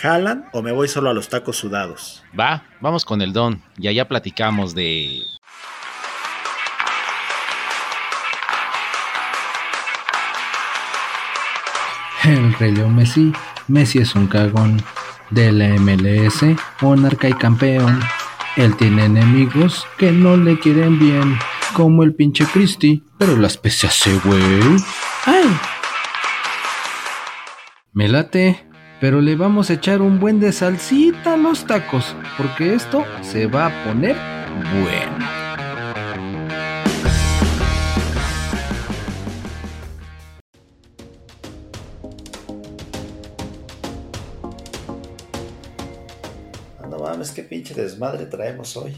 ¿Jalan o me voy solo a los tacos sudados? Va, vamos con el don y allá platicamos de... El Rey León Messi. Messi es un cagón. De la MLS, monarca y campeón. Él tiene enemigos que no le quieren bien. Como el pinche Cristi. Pero las pese hace, güey. ¡Ay! Me late. Pero le vamos a echar un buen de salsita a los tacos. Porque esto se va a poner bueno. Ah, No mames, qué pinche desmadre traemos hoy.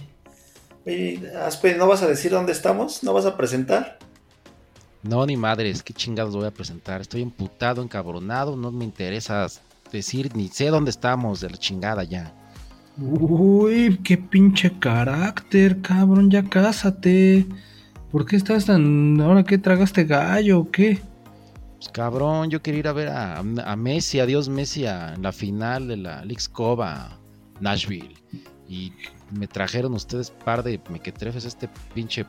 Oye, Aspe, ¿no vas a decir dónde estamos? ¿No vas a presentar? No, ni madres, qué chingados voy a presentar. Estoy emputado, encabronado, no me interesa decir ni sé dónde estamos de la chingada ya. Uy, qué pinche carácter, cabrón, ya cásate. ¿Por qué estás tan... ahora qué tragaste gallo o qué? Pues cabrón, yo quería ir a ver a, a Messi, adiós Messi, a la final de la a Nashville. Y me trajeron ustedes par de mequetrefes este pinche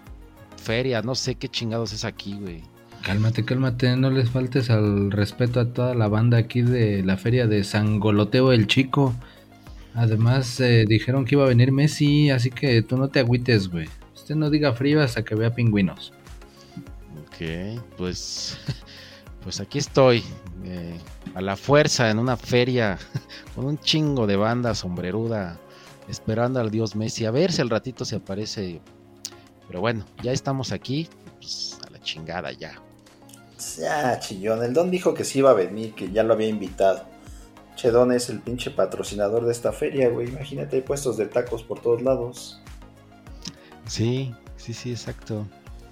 feria, no sé qué chingados es aquí, güey. Cálmate, cálmate, no les faltes al respeto a toda la banda aquí de la feria de San Goloteo el Chico. Además, eh, dijeron que iba a venir Messi, así que tú no te agüites, güey. Usted no diga frío hasta que vea pingüinos. Ok, pues, pues aquí estoy, eh, a la fuerza en una feria con un chingo de banda sombreruda, esperando al dios Messi, a ver si al ratito se aparece. Pero bueno, ya estamos aquí, pues a la chingada ya. Ya, chillón. El don dijo que sí iba a venir, que ya lo había invitado. Che, Don es el pinche patrocinador de esta feria, güey. Imagínate, hay puestos de tacos por todos lados. Sí, sí, sí, exacto.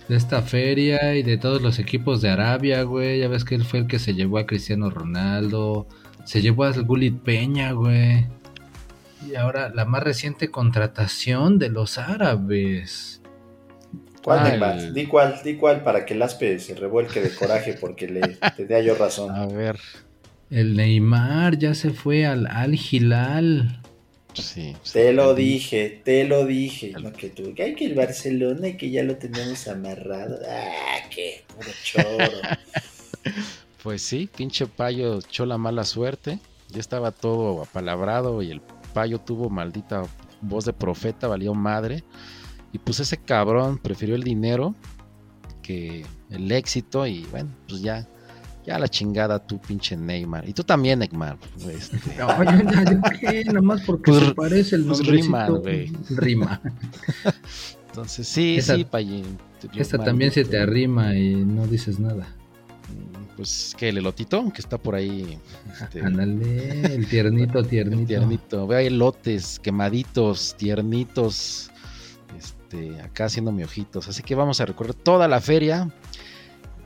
De esta feria y de todos los equipos de Arabia, güey. Ya ves que él fue el que se llevó a Cristiano Ronaldo. Se llevó a Gulit Peña, güey. Y ahora la más reciente contratación de los árabes. ¿Cuál, Ah, Neymar? el- Di cuál, di cuál para que el aspe se revuelque de coraje porque le, te dé yo razón. A ver, El Neymar ya se fue al Al Hilal. sí. Te lo sí. dije, te lo dije. No, que tú, que hay que el Barcelona y que ya lo tenemos amarrado. Ah, qué puro choro. Pues sí, pinche payo echó la mala suerte. Ya estaba todo apalabrado y el payo tuvo maldita voz de profeta, valió madre. Y pues ese cabrón prefirió el dinero que el éxito y bueno, pues ya, ya la chingada tú pinche Neymar. Y tú también, Neymar. este, No, yo, ya, yo qué, nada más porque Pues- se parece el pues nombrecito. rima, güey. Rima. entonces sí, Esa- sí, payín. Esta también se te arrima y no dices nada. Pues que el elotito que está por ahí. este, Ándale, el tiernito, tiernito. Tiernito. Veo ahí elotes quemaditos, tiernitos. Este, acá haciendo mi ojitos. Así que vamos a recorrer toda la feria.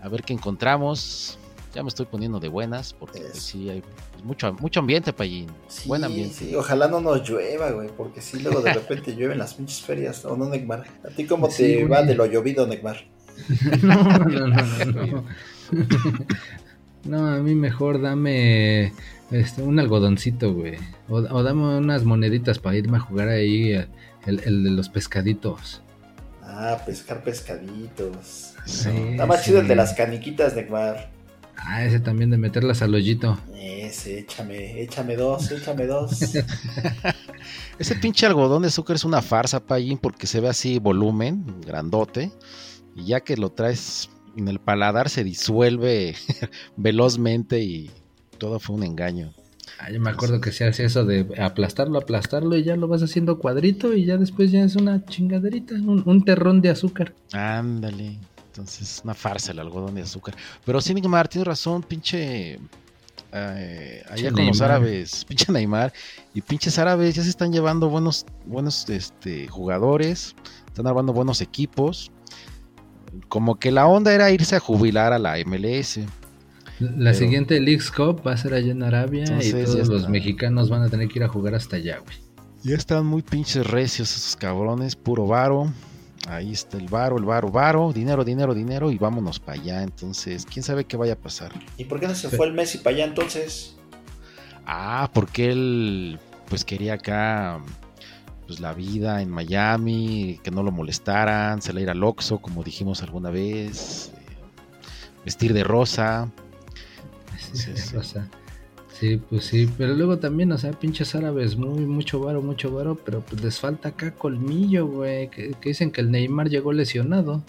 A ver qué encontramos. Ya me estoy poniendo de buenas. Porque pues, sí hay mucho, mucho ambiente, Payín. Sí, Buen ambiente. sí, ojalá no nos llueva, güey, porque si luego de repente llueven las pinches ferias. ¿O no, Neymar? ¿A ti cómo Sí, te güey. va de lo llovido, Neymar? No, no, no, no, no. No, a mí mejor dame este, un algodoncito, güey. O, o dame unas moneditas para irme a jugar ahí eh, el, el de los pescaditos. Ah, pescar pescaditos. Sí. Está más sí. chido el de las caniquitas, Neymar. Ah, ese también de meterlas al hoyito. Ese, échame, échame dos, échame dos. Ese pinche algodón de azúcar es una farsa, Payín, porque se ve así volumen, grandote. Y ya que lo traes en el paladar se disuelve velozmente y todo fue un engaño. Ah, yo me acuerdo que se hace eso de aplastarlo, aplastarlo y ya lo vas haciendo cuadrito y ya después ya es una chingaderita, un, un terrón de azúcar. Ándale. Entonces, una farsa el algodón de azúcar. Pero sí, Neymar, tienes razón, pinche. eh, allá con los árabes, pinche Neymar, y pinches árabes ya se están llevando buenos, buenos este, jugadores, están armando buenos equipos. Como que la onda era irse a jubilar a la MLS. La Pero- siguiente Leagues Cup va a ser allá en Arabia y Entonces, ya todos los mexicanos van a tener que ir a jugar hasta allá, güey. Ya están muy pinches recios esos cabrones, puro varo. Ahí está el varo, el varo, varo, dinero, dinero, dinero y vámonos para allá. Entonces, quién sabe qué vaya a pasar. ¿Y por qué no se fue el Messi para allá entonces? Ah, porque él pues quería acá pues la vida en Miami, que no lo molestaran, se le ir al Oxxo, como dijimos alguna vez, eh, vestir de rosa. Sí, pues sí, pero luego también, o sea, pinches árabes, muy, mucho varo, mucho varo, pero pues les falta acá colmillo, güey, que, que dicen que el Neymar llegó lesionado.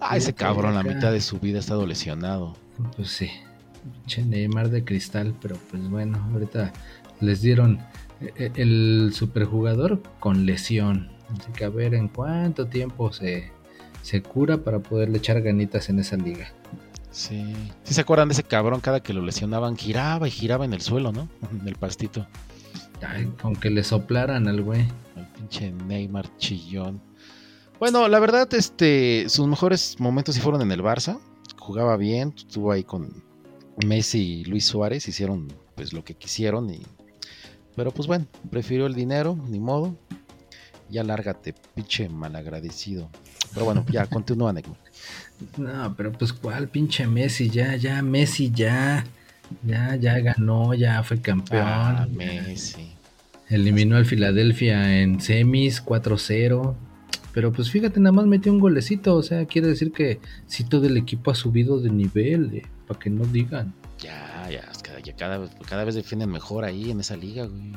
Ah, ese cabrón la mitad de su vida ha estado lesionado. Pues sí, pinche Neymar de cristal, pero pues bueno, ahorita les dieron eh, eh, el superjugador con lesión. Así que a ver en cuánto tiempo se, se cura para poderle echar ganitas en esa liga. Sí. ¿Sí se acuerdan de ese cabrón cada que lo lesionaban? Giraba y giraba en el suelo, ¿no? En el pastito. Ay, aunque le soplaran al güey. El pinche Neymar chillón. Bueno, la verdad, este, sus mejores momentos sí fueron en el Barça. Jugaba bien, estuvo ahí con Messi y Luis Suárez, hicieron pues lo que quisieron y pero pues bueno, prefirió el dinero, ni modo. Ya lárgate, pinche malagradecido. Pero bueno, ya continúa, Neymar. No, pero pues cuál pinche Messi, ya, ya, Messi ya. Ya, ya ganó, ya fue campeón. Ah, Messi. Eliminó al Filadelfia en semis 4-0. Pero pues fíjate, nada más metió un golecito. O sea, quiere decir que sí todo el equipo ha subido de nivel. para que no digan. Ya, ya, ya cada, vez- cada vez defienden mejor ahí en esa liga, güey.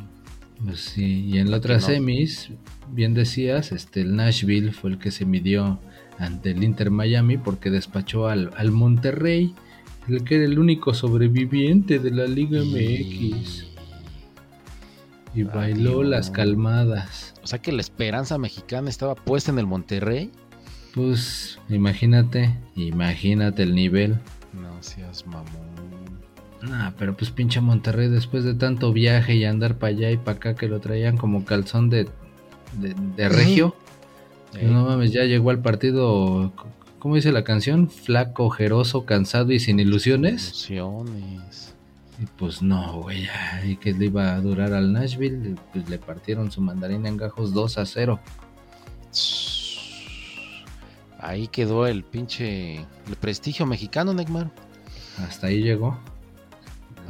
Pues sí, y en la otra no. semis, bien decías, este, el Nashville fue el que se midió ante el Inter Miami porque despachó al, al Monterrey, el que era el único sobreviviente de la Liga MX. Y bailó las calmadas. O sea que la esperanza mexicana estaba puesta en el Monterrey. Pues imagínate, imagínate el nivel. No seas mamón. Nah, pero pues pinche Monterrey después de tanto viaje y andar para allá y para acá que lo traían como calzón de, de, de regio. Eh, No mames, ya llegó al partido, ¿cómo dice la canción? Flaco, ojeroso, cansado y sin ilusiones. Ilusiones. Y pues no, güey, y que le iba a durar al Nashville, pues le partieron su mandarina en gajos 2 a 0. Ahí quedó el pinche el prestigio mexicano, Neymar. Hasta ahí llegó.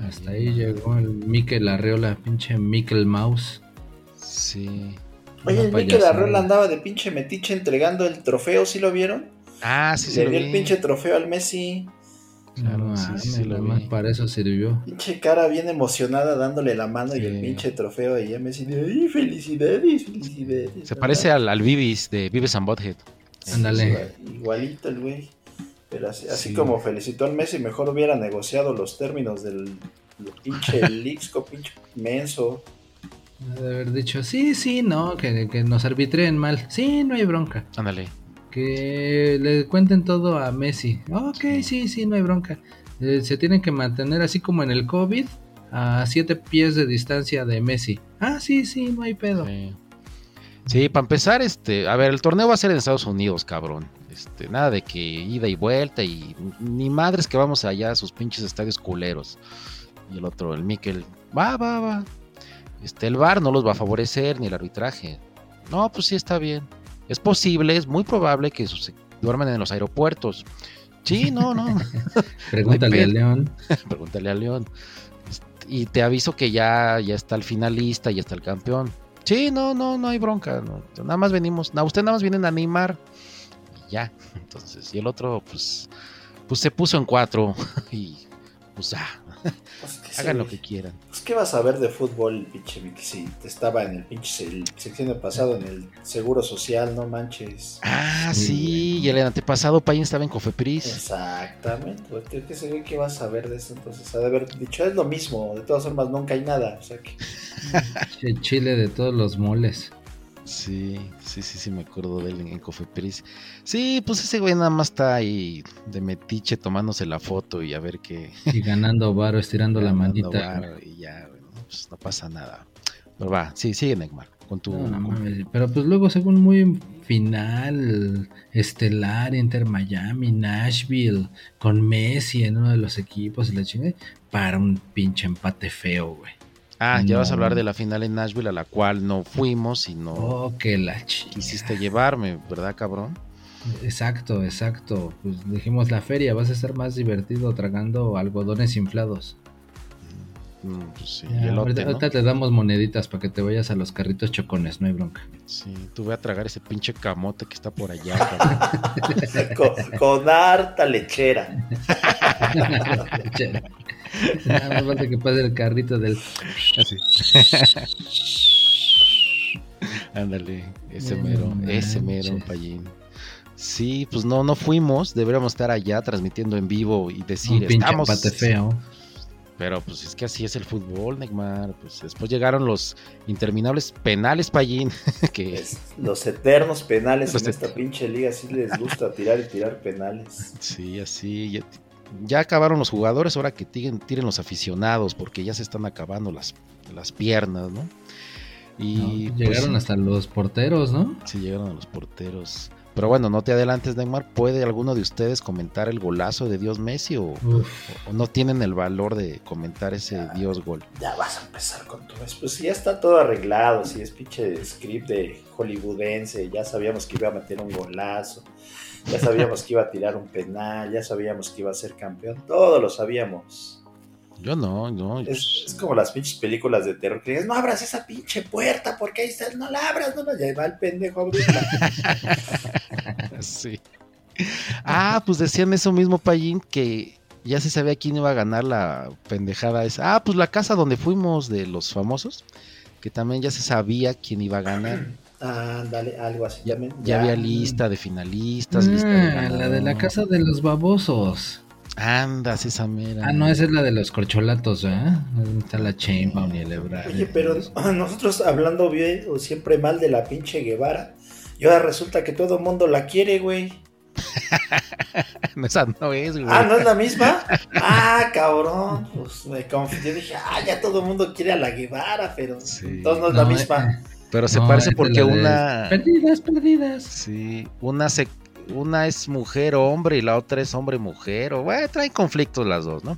Hasta ahí llegó el Mikel Arreola, pinche Mikel Mouse. Sí. Oye, el Mikel payasada. Arreola andaba de pinche metiche entregando el trofeo, ¿sí lo vieron? Ah, sí, sí Le dio el pinche trofeo al Messi. Claro, no sí, sí, sí lo vi. para eso sirvió. Pinche cara bien emocionada dándole la mano y Sí. el pinche trofeo y a Messi de ¡ay, felicidades, felicidades! Se ¿no? parece al, al Vivis de Vives and Butthead. Ándale. Igual- Igualito el güey. Pero así, así Sí. como felicitó al Messi, mejor hubiera negociado los términos del, del pinche Lixco, pinche menso. De haber dicho, sí, sí, no, que, que nos arbitreen mal. Sí, no hay bronca. Ándale. Que le cuenten todo a Messi. Ok, sí, sí, no hay bronca. Eh, se tienen que mantener así como en el COVID a siete pies de distancia de Messi. Ah, sí, sí, no hay pedo. Sí. Sí, para empezar, este, a ver, el torneo va a ser en Estados Unidos, cabrón. Este, nada de que ida y vuelta y ni madres que vamos allá a sus pinches estadios culeros. Y el otro, el Mikel, va, va, va. Este, el VAR no los va a favorecer ni el arbitraje. No, pues sí está bien. Es posible, es muy probable que sus- duerman en los aeropuertos. Sí, no, no. Pregúntale a León. Pregúntale a León. Y te aviso que ya, ya está el finalista, ya está el campeón. Sí, no, no, no hay bronca. no. Nada más venimos, no, usted nada más vienen a animar. Y ya. Entonces, y el otro, pues, pues se puso en cuatro. Y pues ah, Pues, ¿qué hagan lo que quieran. Pues, ¿qué vas a ver de fútbol, pinche? Si te estaba en el pinche se- sección pasado en el Seguro Social, no manches. Ah, Sí, sí, y el antepasado Payne estaba en Cofepris. Exactamente, pues, ¿qué, qué se ve que vas a ver de eso? Entonces, ha de haber dicho, es lo mismo, de todas formas nunca hay nada, o sea que... Che, Chile de todos los moles. Sí, sí, sí, sí, me acuerdo de él en, en Cofepris. Sí, pues ese güey nada más está ahí de metiche tomándose la foto y a ver qué. Y ganando varo, estirando la ganando manita. varo Y ya, pues no pasa nada. Pero va, sí, sigue Neymar con tu. No, no con- mames, pero pues luego según muy final estelar Inter Miami, Nashville, con Messi en uno de los equipos y la chingada, para un pinche empate feo, güey. Ah, ya vas a hablar de la final en Nashville a la cual no fuimos y no Oh, que la quisiste llevarme, ¿verdad, cabrón? Exacto, exacto. Pues dijimos la feria, vas a estar más divertido tragando algodones inflados. Mm, pues sí, Ya, elote, ahorita, ¿no? ahorita te damos moneditas para que te vayas a los carritos chocones, no hay bronca. Sí, tú voy a tragar ese pinche camote que está por allá, con, con harta lechera. Nada más falta que pase el carrito del Así. Ándale, ese mero, ese mero, payín. Sí, pues no, no fuimos, deberíamos estar allá transmitiendo en vivo y decir, un pinche estamos... empate feo. Pero pues es que así es el fútbol, Neymar. Pues después llegaron los interminables penales, payín, que Es- los eternos penales Los en esta pinche liga sí les gusta tirar y tirar penales. sí, así... Ya, ya acabaron los jugadores, ahora que tiren, tiren los aficionados, porque ya se están acabando las, las piernas, ¿no? Y No, pues, llegaron hasta los porteros, ¿no? Sí, llegaron a los porteros. Pero bueno, no te adelantes, Neymar. ¿Puede alguno de ustedes comentar el golazo de Dios Messi o, no tienen el valor de comentar ese Dios gol? Ya vas a empezar con todo eso. Pues ya está todo arreglado, si es pinche script de hollywoodense, ya sabíamos que iba a meter un golazo, ya sabíamos que iba a tirar un penal, ya sabíamos que iba a ser campeón, todo lo sabíamos. Yo no, no. Es, es como las pinches películas de terror que dices, no abras esa pinche puerta porque ahí está, no la abras, no, no, ya va el pendejo a abrirla. sí. Ah, pues decían eso mismo, Payín, que ya se sabía quién iba a ganar la pendejada esa. Ah, pues la casa donde fuimos de los famosos, que también ya se sabía quién iba a ganar. Ándale, algo así Ya, había lista de finalistas, lista de Ah, la de la casa de los babosos. Andas, esa mera. Ah, no, esa es la de los corcholatos, ¿eh? Está la Chainbound y el Ebrard. Oye, pero nosotros hablando bien o siempre mal de la pinche Guevara, y ahora resulta que todo el mundo la quiere, güey. esa no es, güey. Ah, ¿no es la misma? Ah, cabrón. Pues me confundí. Dije, ah, ya todo el mundo quiere a la Guevara, pero Sí. entonces no es la misma. eh, Pero se no, parece porque una. Perdidas, perdidas. Sí, una se. Una es mujer hombre y la otra es hombre mujer. O bueno, traen conflictos las dos, ¿no?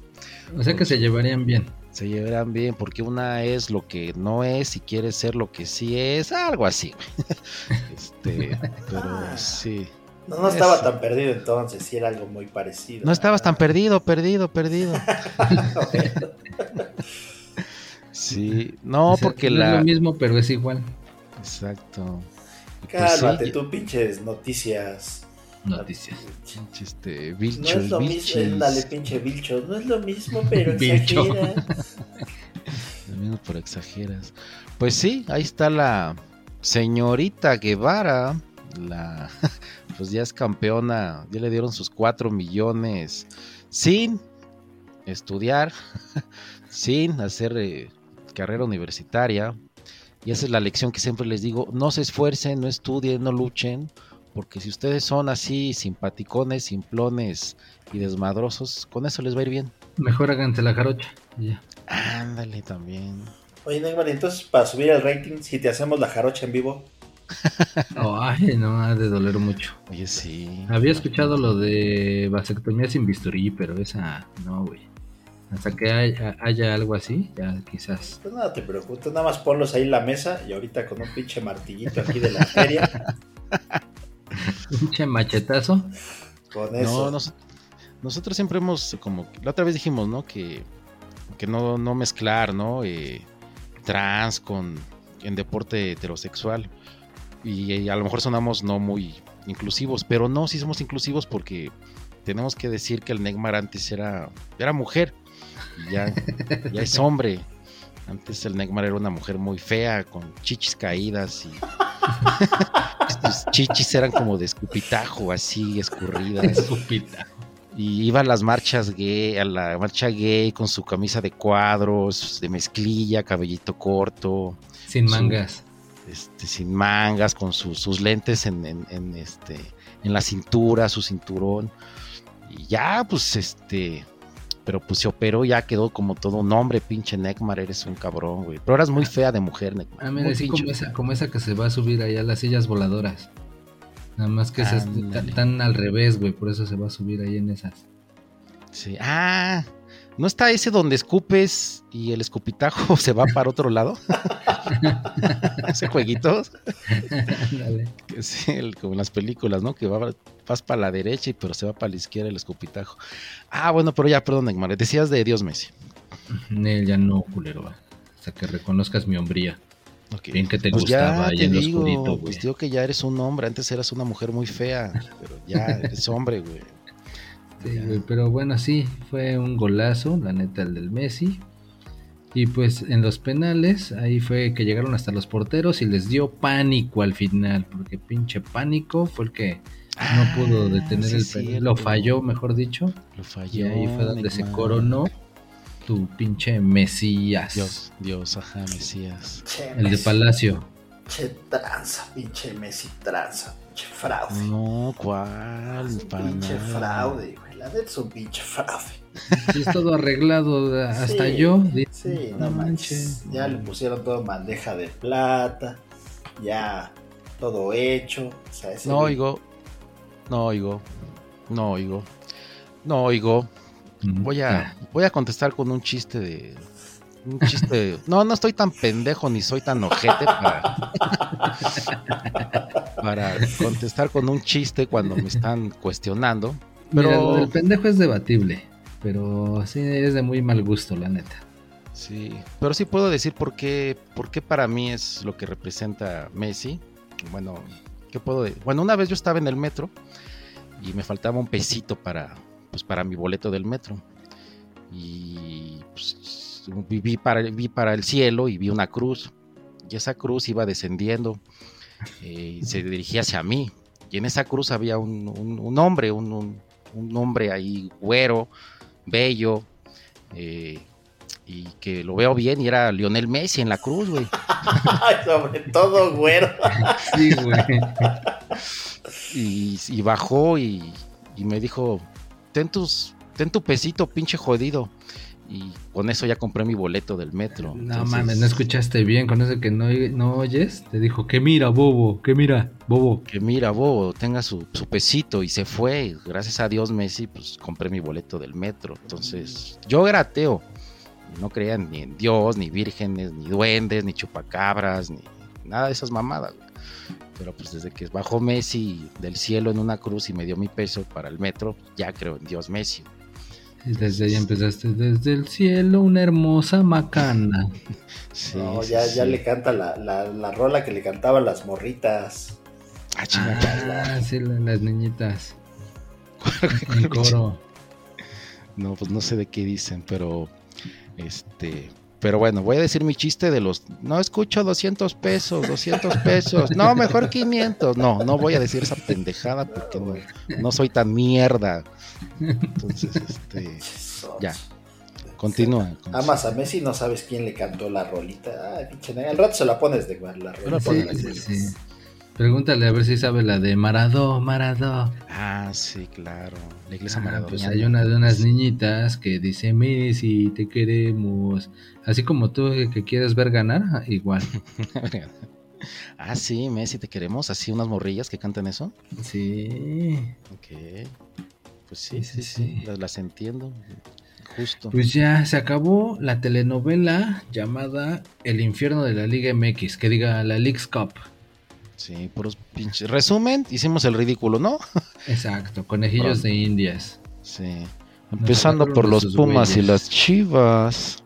O sea que se llevarían bien. Se llevarán bien porque una es lo que no es y quiere ser lo que sí es, algo así. este, pero sí. No, no estaba Eso. tan perdido entonces, sí era algo muy parecido. No estabas tan perdido, perdido, perdido. Sí, no, porque no es la. lo mismo, pero es igual. Exacto. Pues Cálmate sí, tú, pinches noticias. Noticias. pinche, Este, No es lo mismo, dale, pinche vilchos. No es lo mismo, pero Vilcho. exagera. Lo mismo por exageras. Pues sí, ahí está la señorita Guevara. La, pues ya es campeona. Ya le dieron sus 4 millones sin estudiar, sin hacer eh, carrera universitaria. Y esa es la lección que siempre les digo. No se esfuercen, no estudien, no luchen. Porque si ustedes son así simpaticones, simplones y desmadrosos, con eso les va a ir bien. Mejor háganse la jarocha. ya. Ándale también. Oye, Neymar, entonces para subir el rating, si te hacemos la jarocha en vivo, Ay, no, ha de doler mucho. Oye, sí. Había escuchado lo de vasectomía sin bisturí, pero esa no, güey. Hasta que haya, haya algo así, ya quizás. pues nada te preocupes, nada más ponlos ahí en la mesa y ahorita con un pinche martillito aquí de la feria, Pinche machetazo. con eso. No, nos- nosotros siempre hemos, como la otra vez dijimos, ¿no? Que, que no, no mezclar, ¿no? Eh, trans con en deporte heterosexual. Y, a lo mejor sonamos no muy inclusivos, pero no, sí somos inclusivos porque tenemos que decir que el Neymar antes era, era mujer y ya, ya es hombre. Antes el Neymar era una mujer muy fea, con chichis caídas y sus chichis eran como de escupitajo, así escurridas. Supita. Y iba a las marchas gay, a la marcha gay con su camisa de cuadros, de mezclilla, cabellito corto, Sin Su- mangas. este, sin mangas, con sus, sus lentes en, en, en, este, en la cintura, su cinturón. Y ya, pues, este, pero pues se operó, ya quedó como todo un hombre, pinche Neckmar, eres un cabrón, güey. Pero eras muy fea de mujer, Neckmar. Ah, mira, así como esa, como esa que se va a subir allá a las sillas voladoras. Nada más que esas tan al revés, güey, por eso se va a subir ahí en esas. Sí. Ah, ¿no está ese donde escupes y el escupitajo se va para otro lado? ese jueguito. El- como en las películas, ¿no? Que va, vas para la derecha, y pero se va para la izquierda el escupitajo. Ah, bueno, pero ya, perdón, Neymar. Decías de Dios Messi. Nel, ya no, culero. va. Hasta que reconozcas mi hombría. Ok. Bien que te Pues gustaba ya ahí te en digo, oscurito, güey. pues digo que ya eres un hombre. Antes eras una mujer muy fea, pero ya eres hombre, güey. Güey, pero bueno, sí, fue un golazo, la neta, el del Messi. Y pues en los penales, ahí fue que llegaron hasta los porteros y les dio pánico al final, porque pinche pánico fue el que no pudo Ah, detener sí, el penal. cierto. Lo falló, mejor dicho. Lo Y falló. ahí fue donde se coronó tu pinche Mesías. Dios, Dios, ajá, Mesías. Che, El de Messi, Palacio. Che, tranza, pinche Messi, tranza, pinche fraude. No, ¿cuál? Para pinche nada. fraude, es un pinche fraude. Es todo arreglado, hasta Sí, yo. Sí, no manches. Ya le pusieron todo en bandeja de plata. Ya todo hecho. O sea, ese No oigo, no oigo, no oigo, no oigo. Voy a, voy a contestar con un chiste de. Un chiste. No, no estoy tan pendejo ni soy tan ojete para. para contestar con un chiste cuando me están cuestionando. Pero- del pendejo es debatible, pero sí es de muy mal gusto, la neta. Sí, pero sí puedo decir por qué, por qué para mí es lo que representa Messi. Bueno, ¿qué puedo de- Bueno, una vez yo estaba en el metro y me faltaba un pesito para, pues, para mi boleto del metro. Y pues, vi, vi para, vi para el cielo y vi una cruz. Y esa cruz iba descendiendo eh, y se dirigía hacia mí. Y en esa cruz había un, un- un hombre, un, un- hombre ahí güero, bello, eh, y que lo veo bien y era Lionel Messi en la cruz, güey. Sobre todo, güero. Sí, güey. Y, y bajó y, y me dijo, ten, tus, ten tu pesito, pinche jodido. Y con eso ya compré mi boleto del metro. No Entonces, mames, no escuchaste bien con eso que no, no oyes. Te dijo, que mira, bobo, que mira, bobo. Que mira, bobo, tenga su, su pesito y se fue. Gracias a Dios, Messi, pues compré mi boleto del metro. Entonces, yo era ateo. No creía ni en Dios, ni vírgenes, ni duendes, ni chupacabras, ni nada de esas mamadas. Pero pues desde que bajó Messi del cielo en una cruz y me dio mi peso para el metro, ya creo en Dios Messi. Y desde ahí empezaste, desde el cielo, una hermosa macana. Sí, no, ya, sí. ya le canta la, la, la rola que le cantaban las morritas. Ah, chinga, ya. Ah, sí, la- las niñitas. En coro. No, pues no sé de qué dicen, pero este, pero bueno, voy a decir mi chiste de los no escucho 200 pesos, 200 pesos. No, mejor 500. No, no voy a decir esa pendejada porque no, no soy tan mierda. Entonces, este, Ya. continúa. con- Amas a Messi, no sabes quién le cantó la rolita. Ay, pinche. Al rato se la pones de la rolita. Sí, sí. Pregúntale a ver si sabe la de Maradó, Maradó. Ah, sí, claro. La iglesia Ah, maradoniana. pues hay una de unas niñitas que dice Messi, te queremos. Así como tú que, que quieres ver ganar, ah, igual. ah, sí, Messi, te queremos. Así unas morrillas que cantan eso. Sí. Ok. Pues sí, Sí, sí. Las, las entiendo. Justo. Pues ya se acabó la telenovela llamada El infierno de la Liga MX, que diga la Leagues Cup. Sí, puros pinches. Resumen, hicimos el ridículo, ¿no? Exacto, conejillos de indias. Sí. Empezando por los Pumas y las Chivas.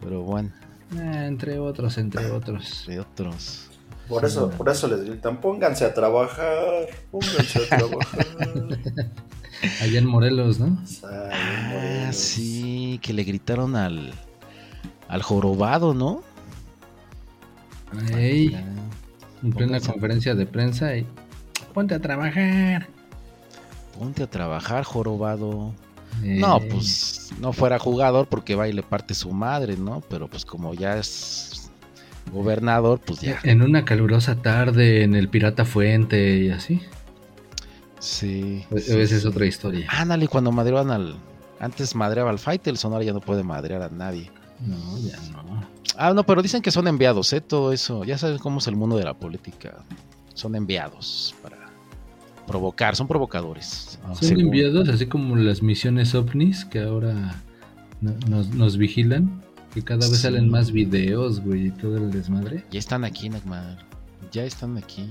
Pero bueno, Ah, entre otros, entre otros. de otros. Por eso, por eso les gritan, pónganse a trabajar, pónganse a trabajar. Allá en Morelos, ¿no? Ah, Morelos. sí, que le gritaron al, al jorobado, ¿no? Ey, Ah, en plena conferencia de prensa y ponte a trabajar. Ponte a trabajar, jorobado. Ey. No, pues no fuera jugador porque va y le parte su madre, ¿no? Pero pues como ya es gobernador, pues ya. En una calurosa tarde en el Pirata Fuente y así. Sí. Sí, o esa es otra historia. Ándale, cuando madreaban al. Antes madreaba al Faitelson, ahora ya no puede madrear a nadie. No, ya no. Ah, no, pero dicen que son enviados, ¿eh? Todo eso. Ya sabes cómo es el mundo de la política. Son enviados para provocar, son provocadores. Son según. enviados así como las misiones ovnis que ahora no- nos, nos vigilan. Que cada vez Sí. salen más videos, güey, y todo el desmadre. Ya están aquí, Nagmar. Ya están aquí.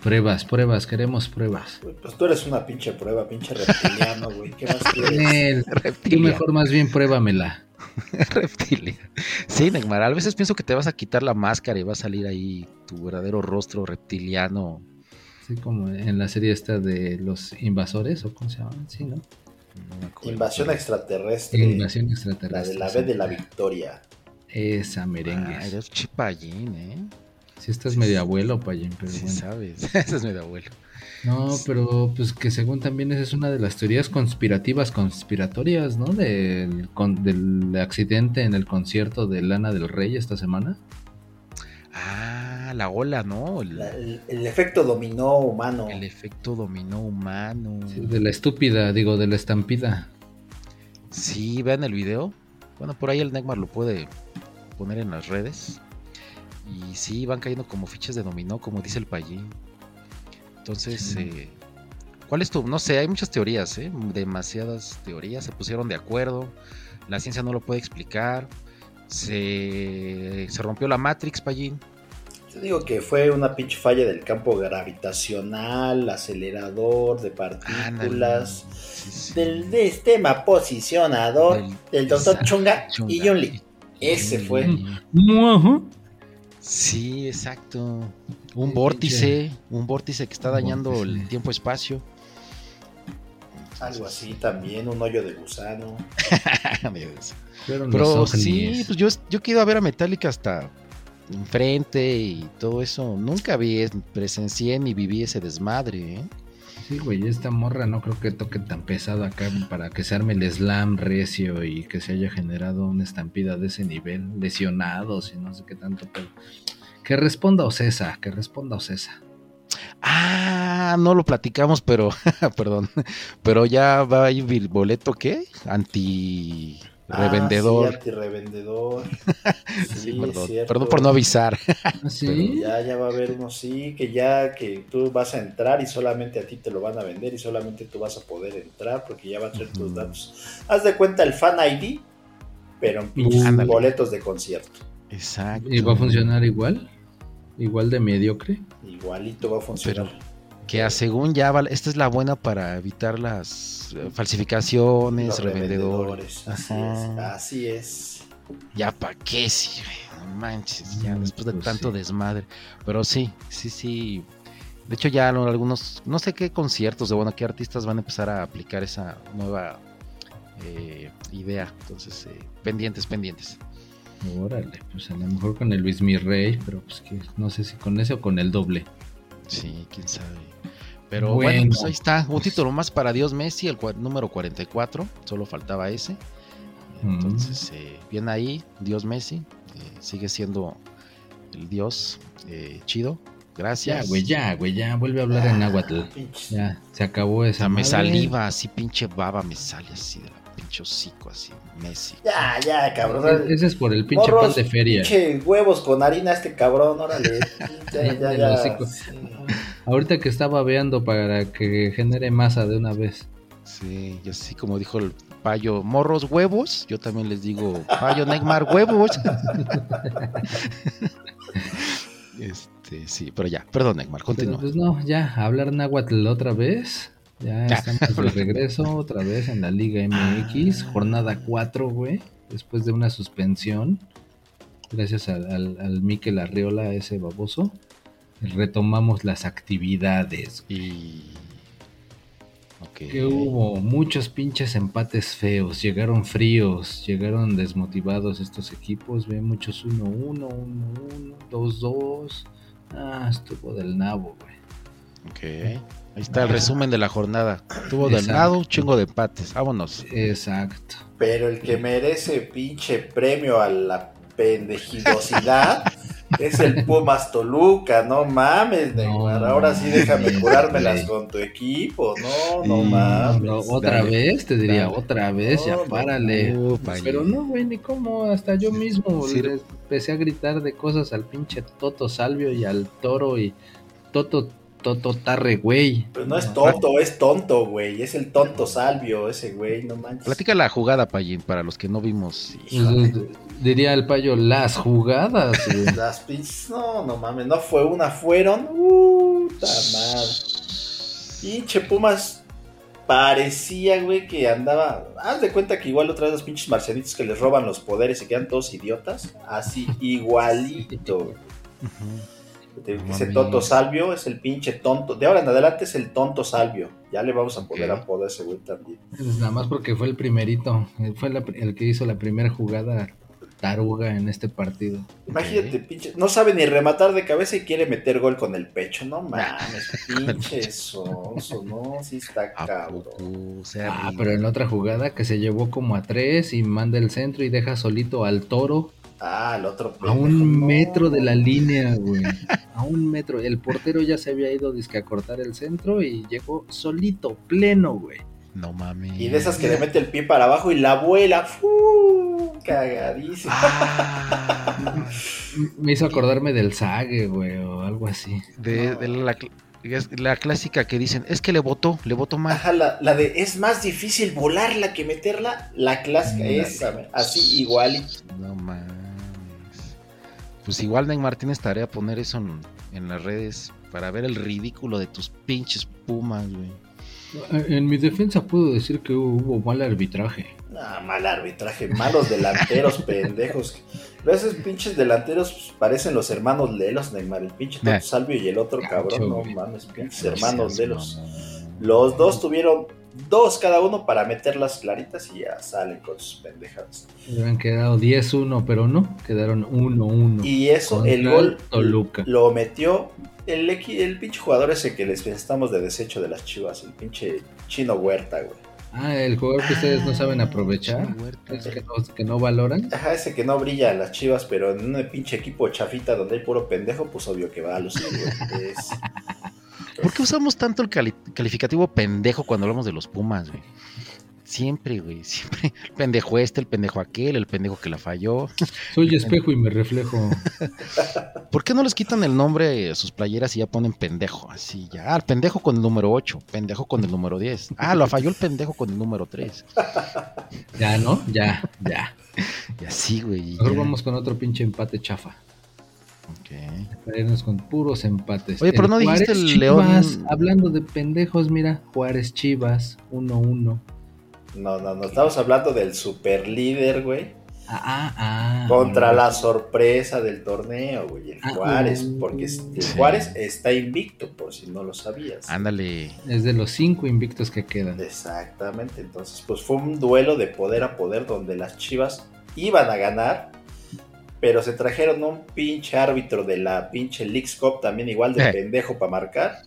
Pruebas, pruebas, queremos pruebas. Pues tú eres una pinche prueba, pinche reptiliano, güey. ¿Qué más quieres? Tú mejor más bien pruébamela. Reptilia. Sí, Nagmar. A veces pienso que te vas a quitar la máscara y va a salir ahí tu verdadero rostro reptiliano. Así como en la serie esta de los invasores, o cómo se llaman, sí, ¿no? No me acuerdo. Invasión extraterrestre. Invasión La extraterrestre. de la B de la Victoria. Esa merengue. Ah, eres chipallín, ¿eh? Si estás medio abuelo, Payín, pero Sí bueno. sabes. Ese es mi abuelo. No, pero pues que según también esa es una de las teorías conspirativas conspiratorias, ¿no? Del, con- del accidente en el concierto de Lana del Rey esta semana. Ah, la ola, ¿no? El, La- el, el efecto dominó humano. el efecto dominó humano. Sí, de la estúpida, digo, de la estampida. Sí, vean el video. Bueno, por ahí el Neymar lo puede poner en las redes. Y sí, van cayendo como fichas de dominó, como dice el payín. Entonces, Sí. eh, ¿cuál es tu? No sé, hay muchas teorías, ¿eh? Demasiadas teorías. Se pusieron de acuerdo. La ciencia no lo puede explicar. Se, se rompió la Matrix, payín. Yo digo que fue una pinche falla del campo gravitacional, acelerador de partículas, Sí, sí. del sistema posicionador Del- del doctor Exacto. Chunga, y Chunga. Yunli. Ese fue. Ajá. Sí, exacto. Un Sí, vórtice, un vórtice que está Un dañando vórtice. el tiempo-espacio. Algo así también, un hoyo de gusano. Pero los sí, pues yo, yo quiero ver a Metallica hasta enfrente y todo eso. Nunca vi, presencié ni viví ese desmadre. ¿eh? Sí, güey, esta morra no creo que toque tan pesado acá para que se arme el slam recio y que se haya generado una estampida de ese nivel, lesionados y no sé qué tanto, pero que responda Ocesa, que responda Ocesa. Ah, no lo platicamos, pero, perdón, pero ya va a ir boleto, ¿qué? Anti revendedor. Ah, sí. Sí, Sí, perdón, por no avisar. ¿Ah, sí? Ya, ya va a haber uno, sí, que ya que tú vas a entrar y solamente a ti te lo van a vender y solamente tú vas a poder entrar porque ya va a traer tus Ujú. datos. Haz de cuenta el fan ID, pero en boletos de concierto. Exacto. ¿Y va a funcionar igual? ¿Igual de mediocre? Igualito va a funcionar. Que a según ya, esta es la buena para evitar las falsificaciones, Los revendedores. Así es, así es. Ya para qué sirve, no manches, ya Mm, después de pues tanto sí. desmadre. Pero sí, sí, sí. De hecho ya algunos, no sé qué conciertos de bueno, qué artistas van a empezar a aplicar esa nueva eh, idea. Entonces, eh, pendientes, pendientes. Órale, pues a lo mejor con el Luis Mirrey, pero pues que no sé si con ese o con el doble. Sí, quién sabe. Pero bueno, Bueno, pues ahí está. Un título más para Dios Messi, el número 44. Solo faltaba ese. Entonces, eh, bien ahí, Dios Messi. eh, sigue siendo el Dios eh, chido. Gracias. Ya, güey, ya, güey, ya, vuelve a hablar en náhuatl. Pinches- Ya, se acabó O esa sea, me saliva así, pinche baba, me sale así de la pinche hocico, así, Messi. Ya, ya, cabrón. Ese es por el pinche Morros, pan de feria. Pinche huevos con harina este cabrón, órale. Ya, ya. Ahorita que está babeando para que genere masa de una vez. Sí, y así como dijo el payo, morros huevos, yo también les digo, payo Neymar huevos. este, sí, pero ya, perdón Neymar, Pero continúa. pues no, ya, hablar náhuatl otra vez. Ya estamos de regreso otra vez en la Liga MX, jornada 4, güey, después de una suspensión. Gracias al, al, al Mikel Arriola, ese baboso. Retomamos las actividades. Y... Que hubo muchos pinches empates feos, llegaron fríos, llegaron desmotivados estos equipos, ve muchos 1-1, 1-1, 2-2. Ah, estuvo del nabo, güey. Ok. Ahí está el resumen de la jornada. Tuvo del un chingo de empates. Vámonos. Exacto. Pero el que merece pinche premio a la pendejidosidad Es el Pumas Toluca, no mames, Neymar. Ahora sí déjame curármelas con tu equipo. No, no Sí, mames. no, otra Dale, vez, te diría, dale. otra vez, No, ya párale. no, Payín. Pero no, güey, ni cómo, hasta yo mismo Sí. le empecé a gritar de cosas al pinche Toto Salvio y al Toro y Toto, Toto Tarre, güey. Pero no es tonto, es tonto, güey. Es el tonto Salvio, ese güey, no manches. Platica la jugada, Payín, para los que no vimos. Pues, diría el payo, las jugadas, güey. Las pinches, no, no mames, no fue una, fueron. Puta madre. Pinche Pumas parecía, güey, que andaba. Haz de cuenta que igual otra vez los pinches marcianitos que les roban los poderes y quedan todos idiotas. Así, igualito. güey. Ese tonto Salvio es el pinche tonto. De ahora en adelante es el tonto Salvio. Ya le vamos a poder Ok. apodar a ese güey también. Es nada más porque fue el primerito, fue la- el que hizo la primera jugada taruga en este partido. Imagínate, pinche. No sabe ni rematar de cabeza y quiere meter gol con el pecho. No mames, pinche sonso, no, sí está ¿A cabrón. Ah, pero en la otra jugada que se llevó como a tres y manda el centro y deja solito al toro Ah, el otro. a pendejo, un no. metro de la línea, güey. A un metro. El portero ya se había ido disque a cortar el centro y llegó solito, pleno, güey. No mames. Y de esas que le mete el pie para abajo y la vuela. ¡fu! Cagadísimo. Ah, Me hizo acordarme del Zague, güey, o algo así. de, de la, es la clásica que dicen, es que le votó, le votó mal. Ajá, la, la de es más difícil volarla que meterla. La clásica, güey, así igual. No mames. Pues igual Neymar tienes tarea poner eso en, en las redes para ver el ridículo de tus pinches pumas, güey. En mi defensa puedo decir que hubo mal arbitraje. Ah, mal arbitraje, malos delanteros, pendejos. Pero esos pinches delanteros pues, parecen los hermanos Lelos, Neymar. El pinche Toto Nah. Salvio y el otro cabrón. No mames, pinches No hermanos Lelos. Los dos tuvieron dos cada uno para meterlas claritas y ya salen con sus pendejadas. Hubieran quedado 10-1, pero no, quedaron 1-1. Y eso, el gol Toluca. lo metió el, equi- el pinche jugador ese que les estamos de desecho de las chivas, el pinche chino Huerta, güey. Ah, el jugador que ustedes no Ah, saben aprovechar. Chino Huerta. Es que no, que no valoran. Ajá, ese que no brilla en las chivas, pero en un pinche equipo chafita donde hay puro pendejo, pues obvio que va a lucir, güey. Es- ¿Por qué usamos tanto el cali- calificativo pendejo cuando hablamos de los Pumas, güey? Siempre, güey, siempre. El pendejo este, el pendejo aquel, el pendejo que la falló. Soy espejo y me reflejo. ¿Por qué no les quitan el nombre a sus playeras y ya ponen pendejo? Así ya. Ah, el pendejo con el número 8, pendejo con el número 10. Ah, lo falló el pendejo con el número 3. Ya, ¿no? Ya, ya. Y así, güey. Mejor ya. vamos con otro pinche empate chafa. Ok. Con puros empates. Oye, pero no dijiste el Chivas, León. Hablando de pendejos, mira, Juárez Chivas, 1-1. No, no, no, estamos hablando del super líder, güey. Ah, ah, ah. Contra la sorpresa del torneo, güey, el Ah, Juárez, uh, porque el sí. Juárez está invicto, por si no lo sabías. Ándale. Es de los cinco invictos que quedan. Exactamente, entonces pues fue un duelo de poder a poder donde las Chivas iban a ganar, pero se trajeron un pinche árbitro de la pinche Leagues Cup también igual de Eh. pendejo para marcar,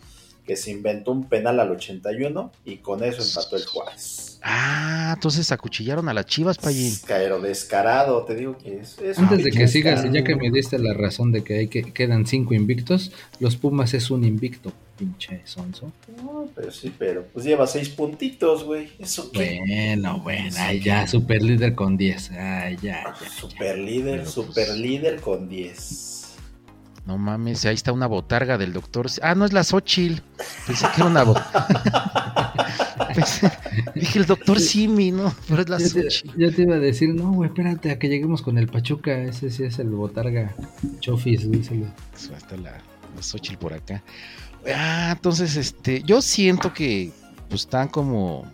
que se inventó un penal al 81 y con eso empató el Juárez. Ah, entonces acuchillaron a las chivas, Payín. Pero descarado, te digo que es... es Antes de que sigas, ya que me diste la razón de que, hay que quedan cinco invictos, los Pumas es un invicto, pinche sonso. No, pero sí, pero pues lleva seis puntitos, güey. ¿Eso qué? Bueno, bueno, ay, ya, super líder con 10. Ay, ya, Ah, ya. Super líder, pues, super líder con 10. No mames, ahí está una botarga del doctor. Ah, no es la Xochitl. Pensé que era una botarga. Dije el doctor Simi, ¿no? Pero es la te, Xochitl. ya te iba a decir, no, güey, espérate a que lleguemos con el Pachuca. Ese sí es el Botarga Chofis, díselo. Está la, la Xochitl por acá. Ah, entonces, este, yo siento que, pues, están como,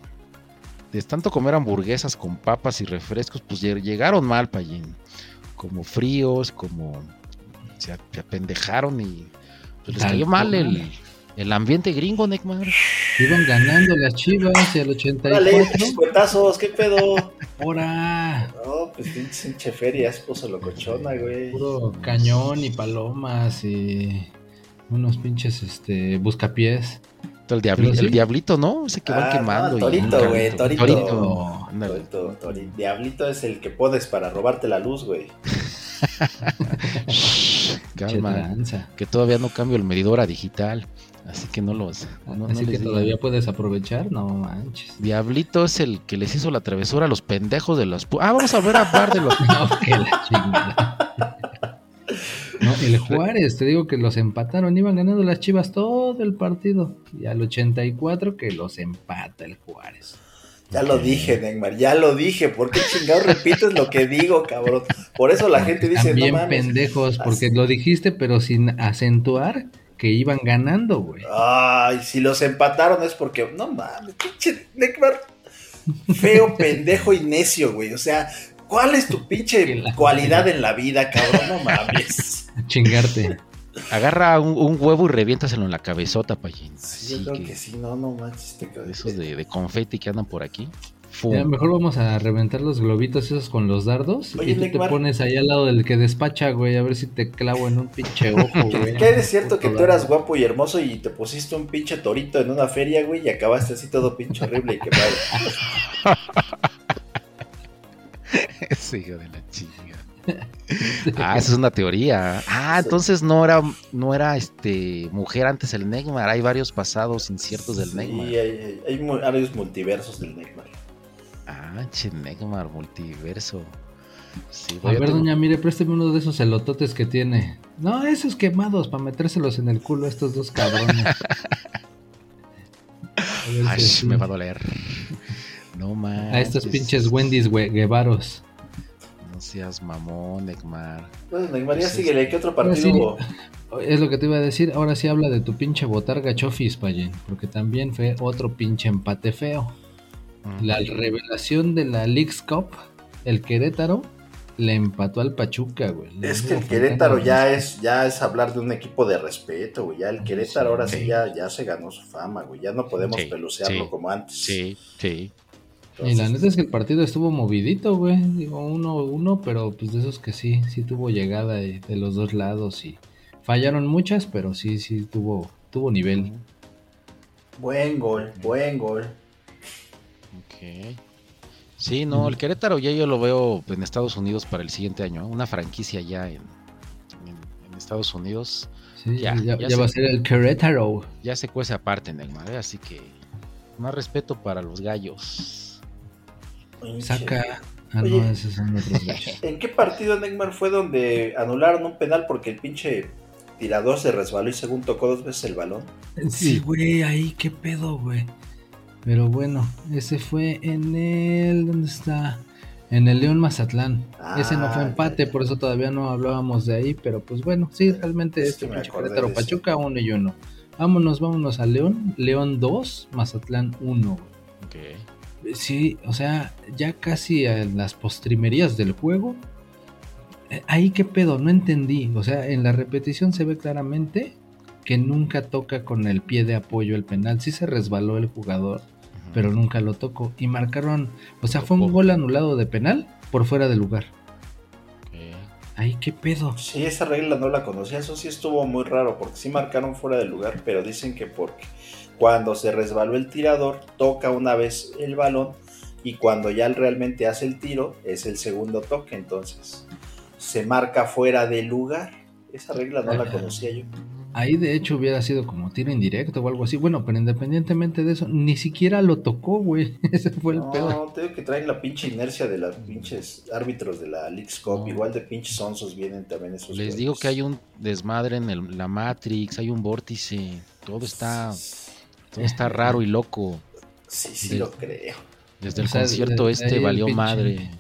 de tanto comer hamburguesas con papas y refrescos, pues lle- llegaron mal, Payín. Como fríos, como se se apendejaron y pues, les cayó mal el, el ambiente gringo, Neymar. Iban ganando las chivas y al Dale, 84. cuetazos, ¿qué pedo? Ahora, No, pues pinche pinche feria, es puso locochona, güey. puro cañón y palomas y unos pinches este buscapiés. El, diabli- Pero sí. el diablito, ¿no? Ese que van Ah, quemando. no, torito, güey, torito. Torito. Torito, torito. Diablito es el que pones para robarte la luz, güey. calma. Que todavía no cambio el medidor a digital. Así que no los. no- no Así que todavía puedes aprovechar, no manches. Diablito es el que les hizo la travesura a los pendejos de los. Ah, vamos a ver a par de los. No, que la chingada. No, el Juárez, te digo que los empataron, iban ganando las Chivas todo el partido. Y al 84 que los empata el Juárez. Ya lo dije, Neymar, ya lo dije. ¿Por qué chingado repites lo que digo, cabrón? Por eso la gente dice, bien no mames. pendejos, porque lo dijiste, pero sin acentuar que iban ganando, güey. Ay, si los empataron es porque, no mames, pinche Neymar, feo, pendejo y necio, güey. O sea, ¿cuál es tu pinche cualidad en la vida, cabrón? No mames. Chingarte. Agarra un, un huevo y reviéntaselo en la cabezota, payín. Sí, Así yo creo que. que sí, no, no manches. Te Esos de, de confeti que andan por aquí. Ya, mejor vamos a reventar los globitos esos con los dardos. Oye, y tú Neymar. te pones ahí al lado del que despacha, güey, a ver si te clavo en un pinche ojo, güey. ¿Qué es cierto que tú eras guapo y hermoso y te pusiste un pinche torito en una feria, güey, y acabaste así todo pinche horrible y quemado? Ese hijo de la chinga. Ah, esa es una teoría. Ah, entonces no era, no era este mujer antes el Neymar. Hay varios pasados inciertos del Sí, Neymar. hay, hay, varios multiversos del Neymar. Ah, che, Neymar, multiverso. Sí, A ver, tengo- doña, mire, présteme uno de esos elototes que tiene. No, esos quemados para metérselos en el culo a estos dos cabrones. Ay, me va a doler. No más. A estos pinches Wendy's güey, guevaros. Seas mamón, Neymar. Bueno, Neymar, ya Sí, síguele, ¿qué otro partido sí. hubo? Es lo que te iba a decir. Ahora sí habla de tu pinche botarga Chofis, Payen. Porque también fue otro pinche empate feo. Mm. La revelación de la Leagues Cup, el Querétaro, le empató al Pachuca, güey. Le Es que el Querétaro ya es, ya es hablar de un equipo de respeto, güey. Ya el Querétaro ahora sí Sí. ya, ya se ganó su fama, güey. Ya no podemos Sí, pelucearlo como antes. Sí, sí. Y la neta es que el partido estuvo movidito, güey. Digo, uno uno, pero pues de esos que sí, sí tuvo llegada de, de los dos lados y fallaron muchas, pero sí, sí tuvo, tuvo nivel. Buen gol, buen gol. Ok. Sí, no, el Querétaro ya yo lo veo en Estados Unidos para el siguiente año. ¿eh? Una franquicia ya en, en- en Estados Unidos. Sí, Ya, ya, ya ya va a ser el Querétaro. Ya se cuece aparte en el mar, ¿eh? así que más respeto para los gallos. Saca. Ah, Oye. no, esos son otros gallos. ¿En qué partido, Neymar, fue donde anularon un penal porque el pinche tirador se resbaló y según tocó dos veces el balón? Sí, güey, ahí qué pedo, güey. Pero bueno, ese fue en el. ¿Dónde está? En el León Mazatlán. ese no fue Ah, empate, ya, ya. por eso todavía no hablábamos de ahí. Pero pues bueno, sí, realmente Es este pinche Querétaro. Pachuca uno y uno. Vámonos, vámonos a León. León 2, Mazatlán 1. Ok. Sí, o sea, ya casi en las postrimerías del juego. eh, Ahí qué pedo, no entendí. O sea, en la repetición se ve claramente que nunca toca con el pie de apoyo el penal. Sí se resbaló el jugador, pero nunca lo tocó. Y marcaron, o sea, fue un gol anulado de penal por fuera de lugar. Ok. Ahí qué pedo. Sí, esa regla no la conocía. Eso sí estuvo muy raro porque sí marcaron fuera de lugar, pero dicen que porque cuando se resbaló el tirador toca una vez el balón y cuando ya él realmente hace el tiro es el segundo toque. Entonces se marca fuera de lugar. Esa regla no la conocía yo. Ahí de hecho hubiera sido como tiro indirecto o algo así. Bueno, pero independientemente de eso, ni siquiera lo tocó, güey. Ese fue el pedo. No, te digo que traen la pinche inercia de los pinches árbitros de la Leagues Cup. No. Igual de pinches onzos vienen también esos. Les güeyes. digo que hay un desmadre en el- la Matrix, hay un vórtice, todo está, todo está raro y loco. Sí, sí, de- lo creo. Desde O el sea, concierto de- este valió pinche- madre.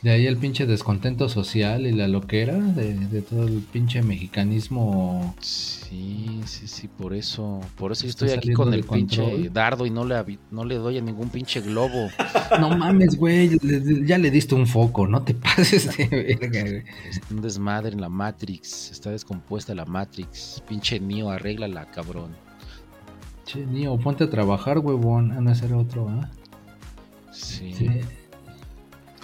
De ahí el pinche descontento social y la loquera de, de todo el pinche mexicanismo. Sí, sí, sí, por eso, por eso yo estoy aquí con el pinche control. dardo y no le, no le doy a ningún pinche globo. No mames, güey, ya le diste un foco, no te pases de verga, güey. Un desmadre en la Matrix, está descompuesta la Matrix. Pinche Neo, arréglala, cabrón. Che, Nio, ponte a trabajar, huevón. A no hacer otro, ¿ah? Sí. Sí.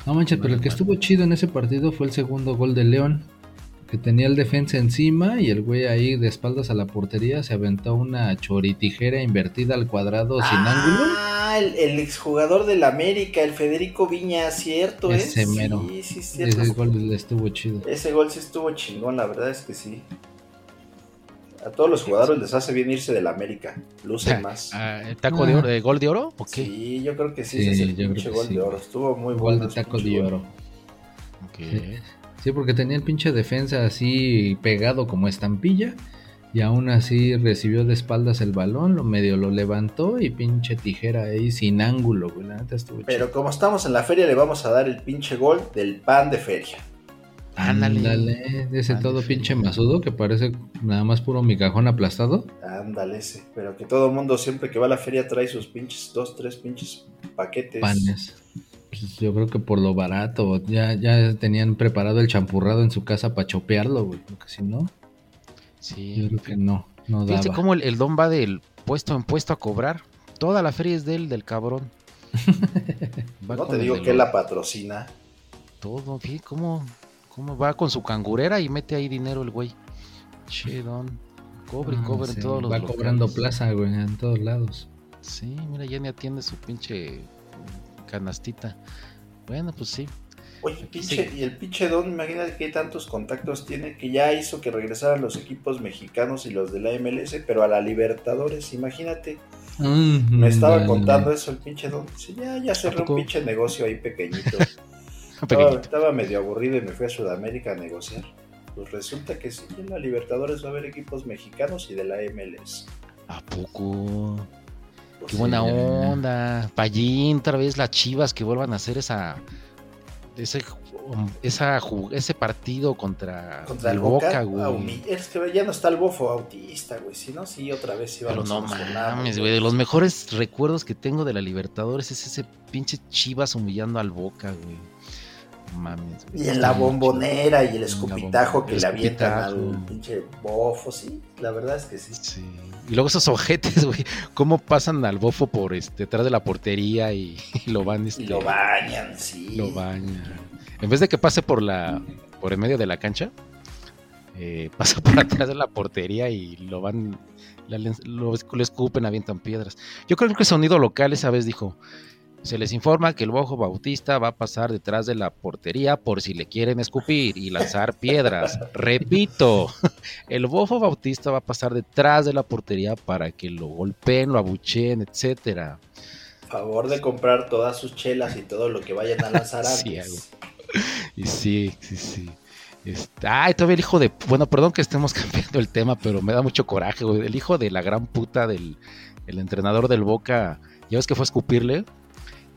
No manches, pero el que estuvo chido en ese partido fue el segundo gol de León. Que tenía el defensa encima y el güey ahí de espaldas a la portería se aventó una choritijera invertida al cuadrado sin ángulo. Ah, Ah, el, el exjugador del América, el Federico Viña, cierto, ¿eh? Ese mero. Sí, sí, cierto. Ese gol estuvo chido. Ese gol sí estuvo chingón, la verdad es que sí. A todos los jugadores les hace bien irse del América. Lucen más. Ah, ¿el taco de oro, gol de oro? ¿O qué? Sí, yo creo que sí, Sí, es el pinche gol sí. de oro. Estuvo muy Gol bueno. de ese taco de gol. oro. Sí, porque tenía el pinche defensa así pegado como estampilla. Y aún así recibió de espaldas el balón, lo medio lo levantó y pinche tijera ahí sin ángulo, güey. La neta estuvo Pero chido. como estamos en la feria, le vamos a dar el pinche gol del pan de feria. Ándale. Ándale, ese todo pinche masudo que parece nada más puro migajón aplastado. Ándale ese. Pero que todo mundo siempre que va a la feria trae sus pinches dos, tres pinches paquetes. Panes. Pues yo creo que por lo barato, ya, ya tenían preparado el champurrado en su casa para chopearlo, güey. Porque si no, yo Sí. creo que no, no Fíjate daba. cómo el, el don va del puesto en puesto a cobrar. Toda la feria es de él, del cabrón. Va No te digo que él la patrocina. Todo, fíjate cómo, cómo va con su cangurera y mete ahí dinero el güey. Che, don. Cobre y Ah, cobre sí, en todos los Va locales. cobrando plaza, güey, en todos lados. Sí, mira, ya ni atiende su pinche canastita. Bueno, pues sí. Oye, pinche, y el pinche Don, imagínate qué tantos contactos tiene que ya hizo que regresaran los equipos mexicanos y los de la MLS, pero a la Libertadores, imagínate. Me estaba contando eso el pinche Don. Sí, ya, ya cerré un pinche negocio ahí pequeñito. estaba, medio aburrido y me fui a Sudamérica a negociar. Pues resulta que sí, en la Libertadores va a haber equipos mexicanos y de la MLS. ¿A poco? Pues Qué sí, buena onda. Pallín, otra vez las chivas que vuelvan a hacer esa. Ese, esa, ese partido contra, Contra el Boca, güey. es que ya no está el bofo autista, güey. Si no, sí, otra vez iba Pero a no mames, güey. De los mejores recuerdos que tengo de la Libertadores es ese pinche Chivas humillando al Boca, güey. Mames. Y en la bombonera y el En escupitajo que el le avientan al pinche bofo, sí, la verdad es que sí. Y luego esos ojetes, güey. Cómo pasan al bofo por este, detrás de la portería y, y lo van. Este, Y lo bañan, sí. Lo bañan. En vez de que pase por la por el medio de la cancha, eh, pasa por atrás de la portería y lo van, la- lo, lo escupen, avientan piedras. Yo creo que el sonido local esa vez dijo, se les informa que el Bojo Bautista va a pasar detrás de la portería por si le quieren escupir y lanzar piedras. Repito, el Bojo Bautista va a pasar detrás de la portería para que lo golpeen, lo abucheen, etcétera. Favor de comprar todas sus chelas y todo lo que vayan a lanzar Sí, antes. Y sí, sí, sí. Este, ay, todavía el hijo de. Bueno, perdón que estemos cambiando el tema, pero me da mucho coraje, güey. El hijo de la gran puta del el entrenador del Boca, ya ves que fue a escupirle.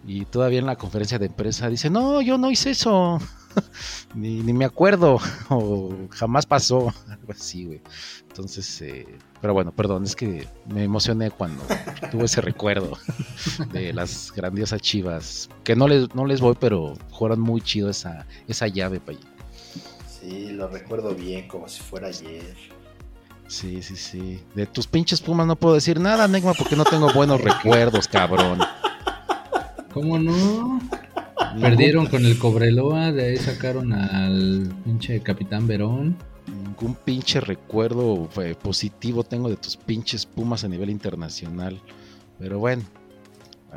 Y todavía en la conferencia de empresa dice: No, yo no hice eso. ni, ni me acuerdo. O jamás pasó. Algo así, güey. Entonces, eh, pero bueno, perdón, es que me emocioné cuando tuve ese recuerdo de las grandiosas chivas. Que no les, no les voy, pero jugaron muy chido esa, esa llave, pa' allí. Sí, lo recuerdo bien, como si fuera ayer. Sí, sí, sí. De tus pinches pumas no puedo decir nada, Negma, porque no tengo buenos recuerdos, cabrón. ¿Cómo no? Perdieron con el Cobreloa, de ahí sacaron al pinche Capitán Verón. Ningún pinche recuerdo eh, positivo tengo de tus pinches pumas a nivel internacional. Pero bueno.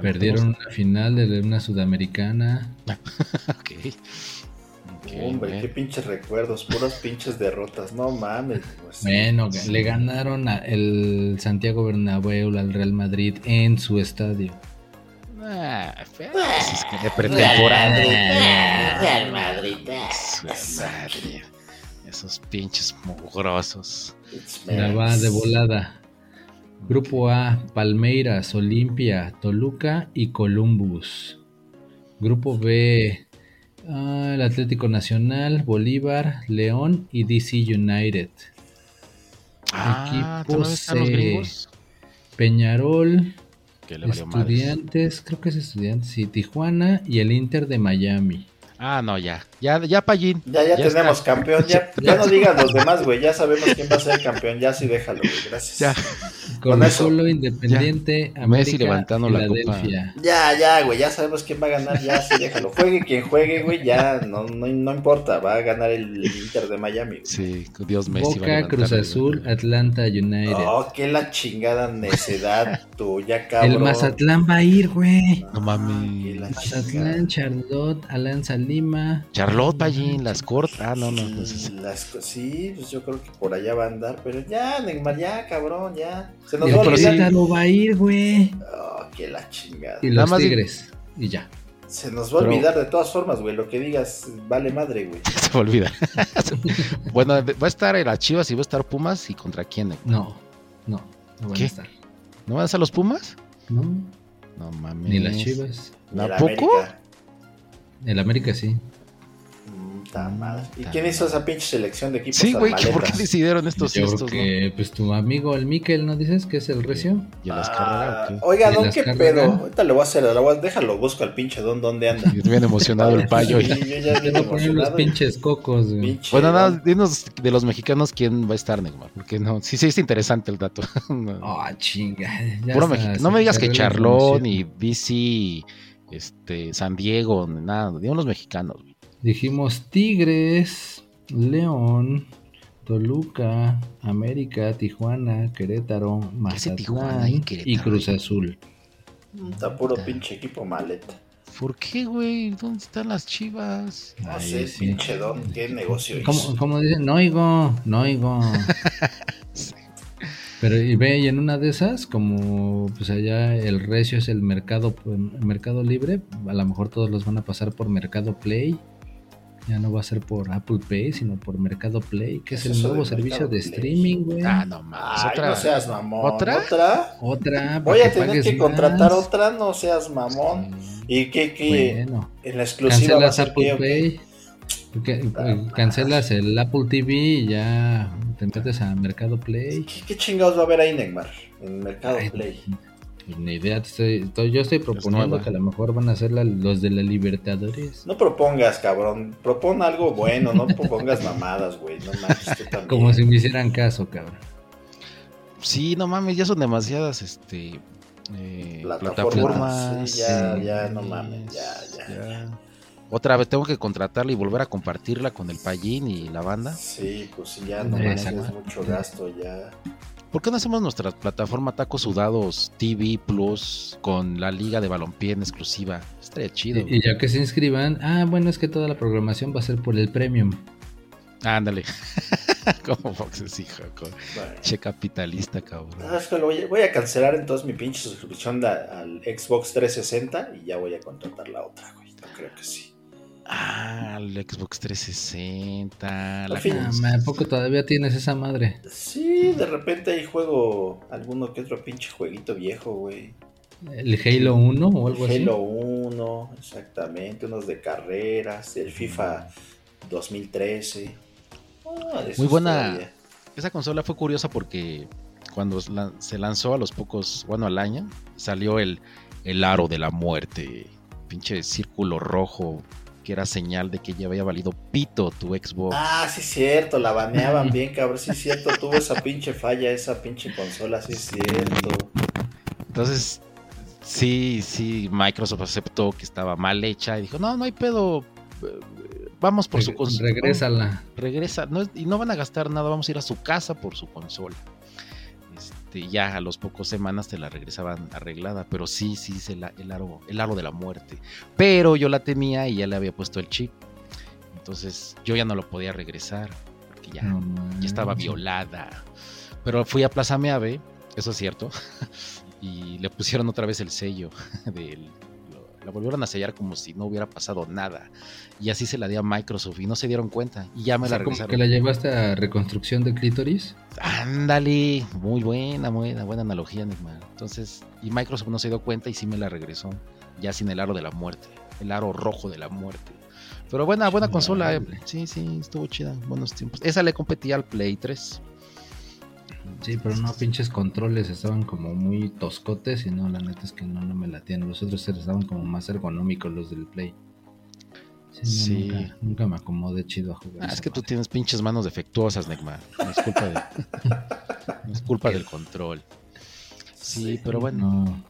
Perdieron una final de una sudamericana. Ok. Hombre, qué pinches recuerdos, puras pinches derrotas. No mames. pues. Bueno, le ganaron a el Santiago Bernabéu al Real Madrid en su estadio. Es que de pretemporada. Real Madrid. Esos pinches mugrosos. La va de volada. Grupo A, Palmeiras, Olimpia, Toluca y Columbus. Grupo B, ah, el Atlético Nacional, Bolívar, León y DC United. Ah, Equipo ¿todavía están los C. Peñarol, Que le valió madres. Estudiantes, creo que es Estudiantes y Tijuana y el Inter de Miami. Ah, no, ya. Ya, ya, Pallín. Ya, ya, Ya tenemos está. campeón. Ya, ya no digas los demás, güey. Ya sabemos quién va a ser el campeón. Ya sí, déjalo, güey. Gracias. Ya. Con eso. Colo Independiente, Ya. América, Messi levantando la Filadelfia. Ya, ya, güey, ya sabemos quién va a ganar, ya, sí, déjalo. Juegue quien juegue, güey, ya, no, no, no importa, va a ganar el Inter de Miami. güey. Sí, Dios Messi. va a Boca, levantar Cruz Azul, Atlanta United. Oh, qué la chingada necedad tuya, cabrón. el Mazatlán va a ir, güey. No mames. Mazatlán. Charlotte, Alanza Lima. Charlotte, Pallín, las cortas. Ah, no, no. entonces- Las co- sí, pues yo creo que por allá va a andar, pero ya, Neymar, ya, cabrón, ya. Se nos El va a olvidar. Querétaro va a ir, güey. Oh, qué la chingada. Y Nada los más di- Tigres. Y ya. Se nos va a Pero- olvidar de todas formas, güey. Lo que digas vale madre, güey. Se me olvida. bueno, va a estar en las Chivas y va a estar Pumas. ¿Y contra quién? eh? No, no. No van ¿Qué? a estar. ¿No van a estar los Pumas? No, No mames. ni las Chivas. Ni ¿A el poco? América. El América sí. Madre. ¿Y quién hizo esa pinche selección de equipos Sí, güey, ¿por qué decidieron estos y Yo estos, creo que, pues tu amigo el Miquel, ¿no dices que es el recio? ¿Y las Ah, carreras? Oiga, ¿Y don, qué pedo. Ahorita le voy a hacer, le voy a- déjalo, busco al pinche don, ¿dónde anda? Y bien emocionado el payo. Sí, yo ya va a poner los emocionado. pinches cocos, güey. Pinche Bueno, nada, dinos de los mexicanos quién va a estar, Neymar. Porque no, sí, sí, es interesante el dato. No. Ah, chinga. ya Puro se No me digas que Charlón y DC, este, San Diego, ni nada. Digan los mexicanos. güey. Dijimos Tigres, León, Toluca, América, Tijuana, Querétaro, ¿Qué hace Tijuana y Mazatlán Querétaro, y Cruz güey? Azul. Está puro pinche equipo maleta. ¿Por qué, güey? ¿Dónde están las chivas? No Ay, sé, sí. pinche don, qué negocio hizo. ¿Cómo, cómo dicen? No oigo, no oigo. Pero y ve, y en una de esas, como pues allá el recio es el mercado, el mercado libre, a lo mejor todos los van a pasar por Mercado Play. Ya no va a ser por Apple Pay, sino por Mercado Play, que es ¿Qué el nuevo servicio Mercado de Play? streaming, güey. Ah, no mames. Ay, Otra. no seas mamón. ¿Otra? ¿Otra? Otra. Voy a tener que contratar más. otra, no seas mamón. ¿Y qué, qué? Bueno, En la exclusiva cancelas Apple qué? Pay. que- Ah, cancelas el Apple TV y ya te metes a Mercado Play. ¿Qué, qué chingados va a haber ahí, Neymar? En Mercado Ay, Play. Ni idea, estoy- yo estoy proponiendo que a lo mejor van a ser la- los de la Libertadores. No propongas, cabrón. Propon algo bueno, no propongas mamadas, güey. No mames. Como si me hicieran caso, cabrón. Sí, no mames, ya son demasiadas, este. eh, Plataformas, plataformas. sí, ya, sí, ya, no mames, ya, ya, Otra vez tengo que contratarla y volver a compartirla con el payín y la banda. Sí, pues sí, ya no es mucho gasto, ya. ¿Por qué no hacemos nuestra plataforma Tacos Sudados TV Plus con la liga de balompié en exclusiva? Estaría chido. Y, y ya que se inscriban, ah, bueno, es que toda la programación va a ser por el premium. Ándale. Como Fox es hijo, Bueno. che capitalista, cabrón. Ah, es que lo voy, a, voy a cancelar entonces mi pinche suscripción al Xbox 360 y ya voy a contratar la otra, güey. No creo que sí. Ah, el Xbox 360. La. Ah, cons- ma, ¿a poco todavía tienes esa madre? Sí, de repente ahí juego alguno que otro pinche jueguito viejo, güey. ¿El Halo 1 o algo Halo 1, exactamente, unos de carreras, el FIFA 2013. Ah, Muy buena. todavía. Esa consola fue curiosa porque cuando se lanzó a los pocos, bueno, al año, salió el, el aro de la muerte. Pinche círculo rojo que era señal de que ya había valido pito tu Xbox. Ah, sí es cierto, la baneaban bien, cabrón, sí es cierto, tuvo esa pinche falla, esa pinche consola, sí es cierto. Entonces, sí, sí, Microsoft aceptó que estaba mal hecha y dijo, no, no hay pedo, eh, vamos por su consola. Regrésala. Regresa, no, es- y no van a gastar nada, vamos a ir a su casa por su consola. Este, ya a los pocos semanas te la regresaban arreglada, pero sí, sí, es el, el aro, el aro de la muerte. Pero yo la tenía y ya le había puesto el chip. Entonces yo ya no lo podía regresar, porque ya, No ya estaba violada. Pero fui a Plaza Meave, eso es cierto, y le pusieron otra vez el sello del... La volvieron a sellar como si no hubiera pasado nada. Y así se la di a Microsoft y no se dieron cuenta. Y ya me O sea, la como regresaron. que la llevaste a reconstrucción de clítoris. Ándale, muy buena, buena, buena analogía, Neymar. Entonces, y Microsoft no se dio cuenta y sí me la regresó, ya sin el aro de la muerte, el aro rojo de la muerte. Pero buena, buena consola, eh. Sí, sí, estuvo chida, buenos tiempos. Esa le competía al Play 3. Sí, pero no, pinches controles estaban como muy toscotes y no, la neta es que no, no me latían. Los otros estaban como más ergonómicos los del Play. Sí, no, Sí. Nunca, nunca me acomodé chido a jugar. Ah, es que tú madre. tienes pinches manos defectuosas, Neymar. No es culpa, de, no es culpa del control. Sí, pero bueno. No,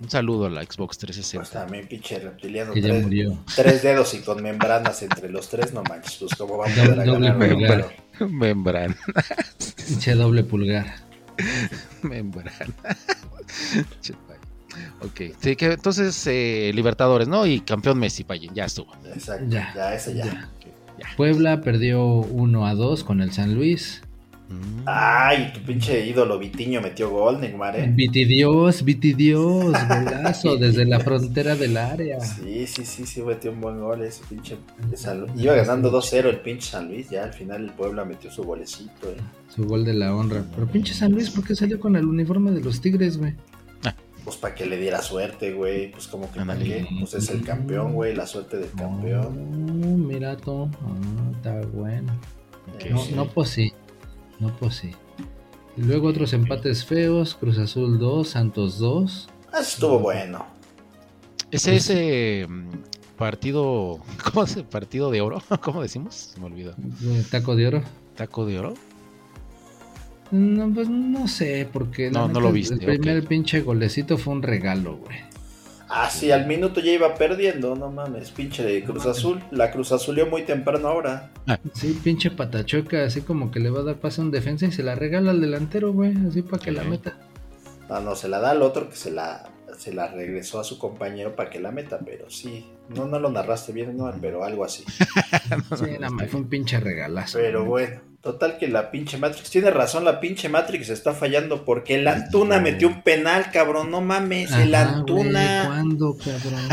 Un saludo a la Xbox Pues 360. también, pinche reptiliano. que ya Tres, murió. tres dedos y con membranas entre los tres, no manches. Pues, ¿cómo va a poder doble Pinche doble pulgar. Membrana. Ok, sí, que entonces eh, Libertadores, ¿no? Y campeón Messi, Payín, ya estuvo. Exacto, Ya, ya, ese ya. ya. Puebla perdió 1 a 2 con el San Luis. Mm. Ay, tu pinche ídolo Vitiño metió gol, Neymar, ¿eh? Viti Dios, Viti Dios, golazo desde la frontera del área. Sí, sí, sí, sí, metió un buen gol ese pinche de San Luis. Iba ganando 2-0 el pinche San Luis, ya al final el Puebla metió su golecito, ¿eh? Su gol de la honra. Pero pinche San Luis, ¿por qué salió con el uniforme de los Tigres, güey? Pues para que le diera suerte, güey. Pues como que para qué. Pues es el campeón, güey, la suerte del campeón. Oh, mira. Ah, está bueno. No, sí. no pues sí. No pues sí. Y luego otros empates feos. Cruz Azul 2, Santos 2. Ah, estuvo bueno. Ese ese mm, partido, ¿cómo es? Partido de oro, ¿cómo decimos? Se me olvidó. Taco de oro. Taco de oro. No, pues no sé, porque No, no lo viste, El primer ok. pinche golecito fue un regalo, güey. Ah, sí, al minuto ya iba perdiendo, no mames, pinche de Cruz Azul. La Cruz Azulió muy temprano ahora. Sí, pinche patachueca, así como que le va a dar pase a un defensa y se la regala al delantero, güey, así para que la meta. No, no, se la da al otro que se la, se la regresó a su compañero para que la meta, pero sí. No, no lo narraste bien, no, pero algo así. Sí, nada más, fue un pinche regalazo. Pero bueno, total que la pinche Matrix, tiene razón, la pinche Matrix está fallando porque el Antuna metió un penal, cabrón, no mames, el Ajá, güey, Antuna. ¿Cuándo, cabrón?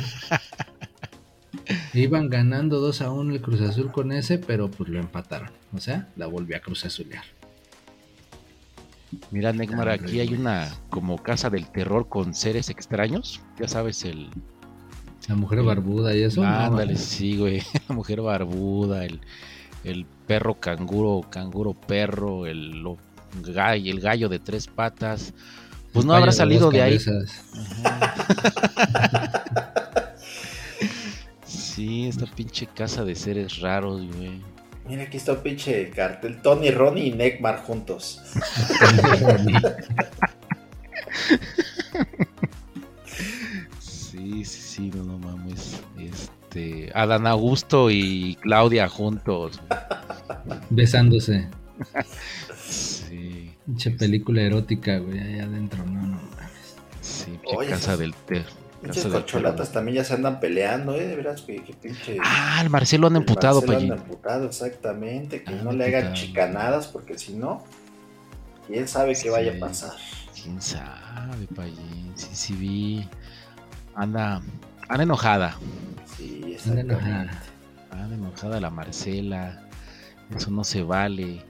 Iban ganando 2 a 1 el Cruz Azul con ese, pero pues lo empataron. O sea, la volvió a Cruz Azulear. Mira, Neymar, Ah, aquí hay una como casa del terror con seres extraños. Ya sabes, el. La mujer barbuda y eso. Ándale, sí, güey. La mujer barbuda, el, el perro canguro, canguro perro, el, lo- gallo, el gallo de tres patas. Pues El no habrá de salido de ahí. Sí, esta pinche casa de seres raros, güey. Mira, aquí está un pinche cartel, Tony, Ronnie y Neymar juntos. Sí, sí, sí, no, no mames. Este, Adán Augusto y Claudia juntos. Besándose. Sí, Pinche película erótica, güey, ahí adentro. No, no mames. sí, Oye, casa esas- del ter. Pinches Casa del corcholatas también ya se andan peleando, eh, de veras, que, que pinche... Ah, el Marcelo han emputado, Marcelo anda emputado, exactamente, que Ah, no le hagan chicanadas porque si no, quién sabe qué vaya a pasar. ¿Quién sabe, Pallín? Sí, sí vi. Anda, anda enojada. Sí, Anda exactamente. enojada. Anda enojada la Marcela. Eso no se vale.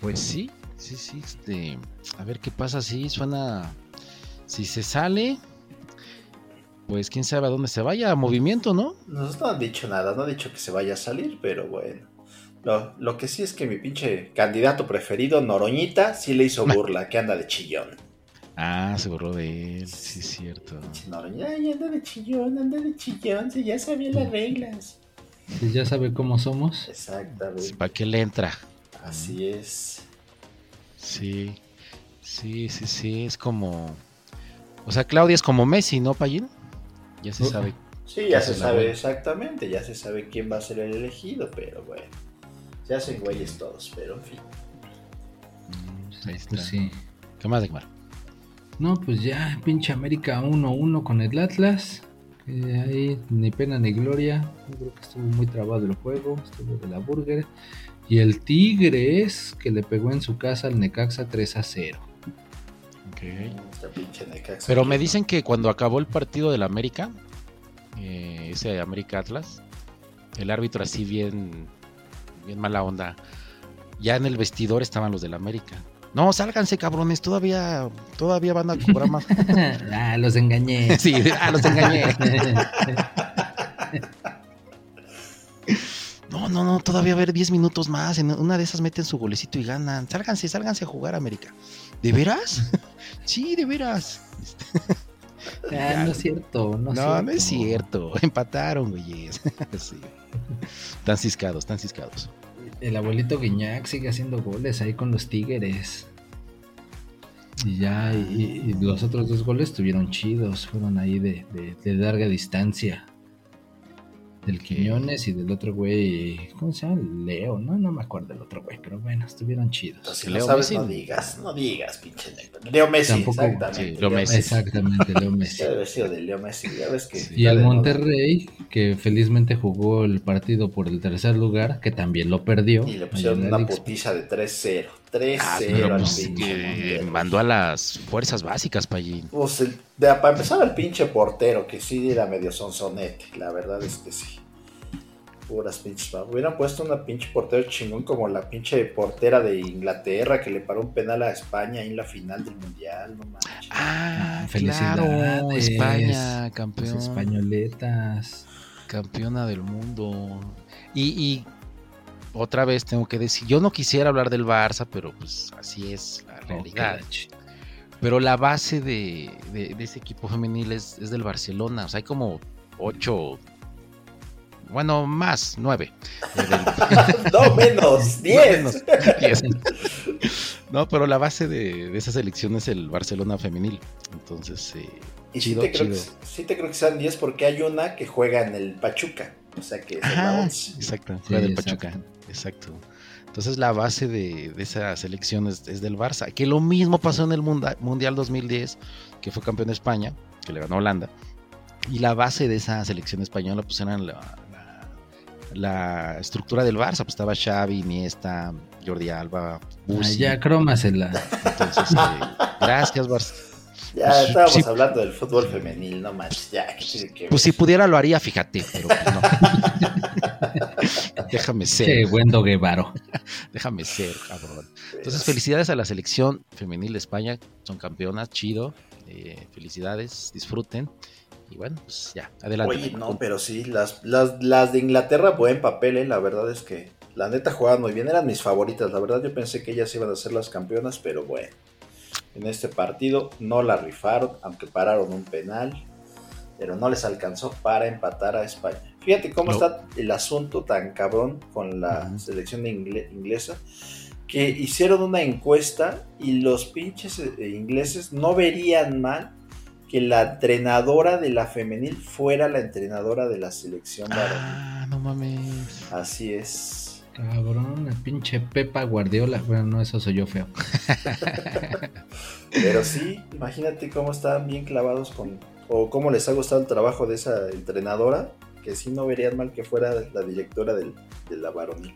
Pues sí, sí, sí. Este, a ver qué pasa si suena. Si se sale, pues quién sabe a dónde se vaya. A movimiento, ¿no? Nos no han dicho nada, no han dicho que se vaya a salir, pero bueno. Lo, lo que sí es que mi pinche candidato preferido, Noroñita, sí le hizo burla, que anda de chillón. Ah, se borró de él. Sí, es cierto. Noroñita, ay, anda de chillón, anda de chillón, si ya sabía las reglas. Si ya sabe cómo somos. Exactamente, ¿Para qué le entra? así es. Sí, sí, sí, sí. Es como. O sea, Claudia es como Messi, ¿no, Pallín? Ya se Uh. sabe. Sí, ya se sabe buena. exactamente, ya se sabe quién va a ser el elegido, pero bueno. Se hacen güeyes todos, pero en fin. Mm, ahí está. Pues sí. ¿Qué más, Neymar? No, pues ya, pinche América 1-1 con el Atlas. que ahí ni pena ni gloria. Yo creo que estuvo muy trabado el juego. Estuvo de la burger. Y el Tigres que le pegó en su casa al Necaxa 3 a 0. Esta pinche Necaxa. Pero me dicen que cuando acabó el partido del América, eh, ese América Atlas, el árbitro así bien, bien mala onda, ya en el vestidor estaban los del América. No, sálganse cabrones, todavía, todavía van a cobrar más. ah, los engañé. sí, ah, los engañé. No, no, no, todavía va a haber 10 minutos más. En una de esas meten su golecito y ganan. Sálganse, sálganse a jugar, América. ¿De veras? sí, de veras. Ah, no es cierto. No, No, no es cierto. Empataron, güeyes. sí. Están ciscados, están ciscados. El abuelito Guiñac sigue haciendo goles ahí con los Tigres. Y ya, y, los otros dos goles estuvieron chidos, fueron ahí de- de larga distancia. Del Quiñones y del otro güey, ¿cómo se llama? Leo, no, no me acuerdo del otro güey, pero bueno, estuvieron chidos. Entonces, si Leo no sabes, Messi. no digas, no digas, pinche negro. Leo Messi, Tampoco- exactamente. sí, Leo Messi. Exactamente, Leo Messi. Debe haber sido de Leo Messi, ya ves que. Y el moda. Monterrey, que felizmente jugó el partido por el tercer lugar, que también lo perdió. Y le pusieron una putiza de 3-0. 3-0 Ah, pero al pues, que Monterrey. mandó a las fuerzas básicas, Payín. Pues el- de- para empezar el pinche portero, que sí era medio sonsonete, la verdad es que sí. Puras pinches. Hubieran puesto una pinche portero chingón como la pinche portera de Inglaterra que le paró un penal a España en la final del mundial, no manches. Ah, Felicidades, claro, España, Los campeón, españoletas. campeona del mundo. Y, y otra vez tengo que decir, yo no quisiera hablar del Barça, pero pues así es la realidad. Pero la base de, de- de ese equipo femenil es, es del Barcelona. O sea, hay como ocho, bueno, más, nueve. del- no, menos, 10. menos, diez. No, pero la base de, de esa selección es el Barcelona femenil. Entonces, eh, Y Chido, sí, te creo chido. Que, sí te creo que sean 10 porque hay una que juega en el Pachuca. O sea que es la Ajá, 11. exacto, Sí, juega del exacto. Pachuca. Exacto. Entonces la base de, de esa selección es, es del Barça. Que lo mismo pasó en el Munda- Mundial 2010, que fue campeón de España, que le ganó Holanda. Y la base de esa selección española pues era la, la- la estructura del Barça. Pues estaba Xavi, Iniesta, Jordi Alba, Ah, Bussi. ya, crómasela. Entonces, eh, gracias Barça. Ya Pues, estábamos sí. hablando del fútbol femenil, no manches. Ya, ¿qué tiene que Pues si pudiera lo haría, fíjate, pero pues, no. Déjame ser. Qué buen Guevaro. Déjame ser, cabrón. Entonces, felicidades a la selección femenil de España. Son campeonas, chido. Eh, felicidades, disfruten. Y bueno, pues ya, adelante. Oye, no, pero sí, las, las, las de Inglaterra, buen papel, ¿eh? La verdad es que la neta jugaban muy bien, eran mis favoritas. La verdad, yo pensé que ellas iban a ser las campeonas, pero bueno. En este partido no la rifaron, aunque pararon un penal, pero no les alcanzó para empatar a España. Fíjate cómo No. está el asunto tan cabrón con la selección ingle- inglesa, que hicieron una encuesta y los pinches eh, ingleses no verían mal que la entrenadora de la femenil fuera la entrenadora de la selección varonil. Ah, no mames. Así es. Cabrón, el pinche Pepa Guardiola. Bueno, no, eso soy yo feo. Pero sí, imagínate cómo están bien clavados con. O cómo les ha gustado el trabajo de esa entrenadora. Que sí no verían mal que fuera la directora del- de la varonil.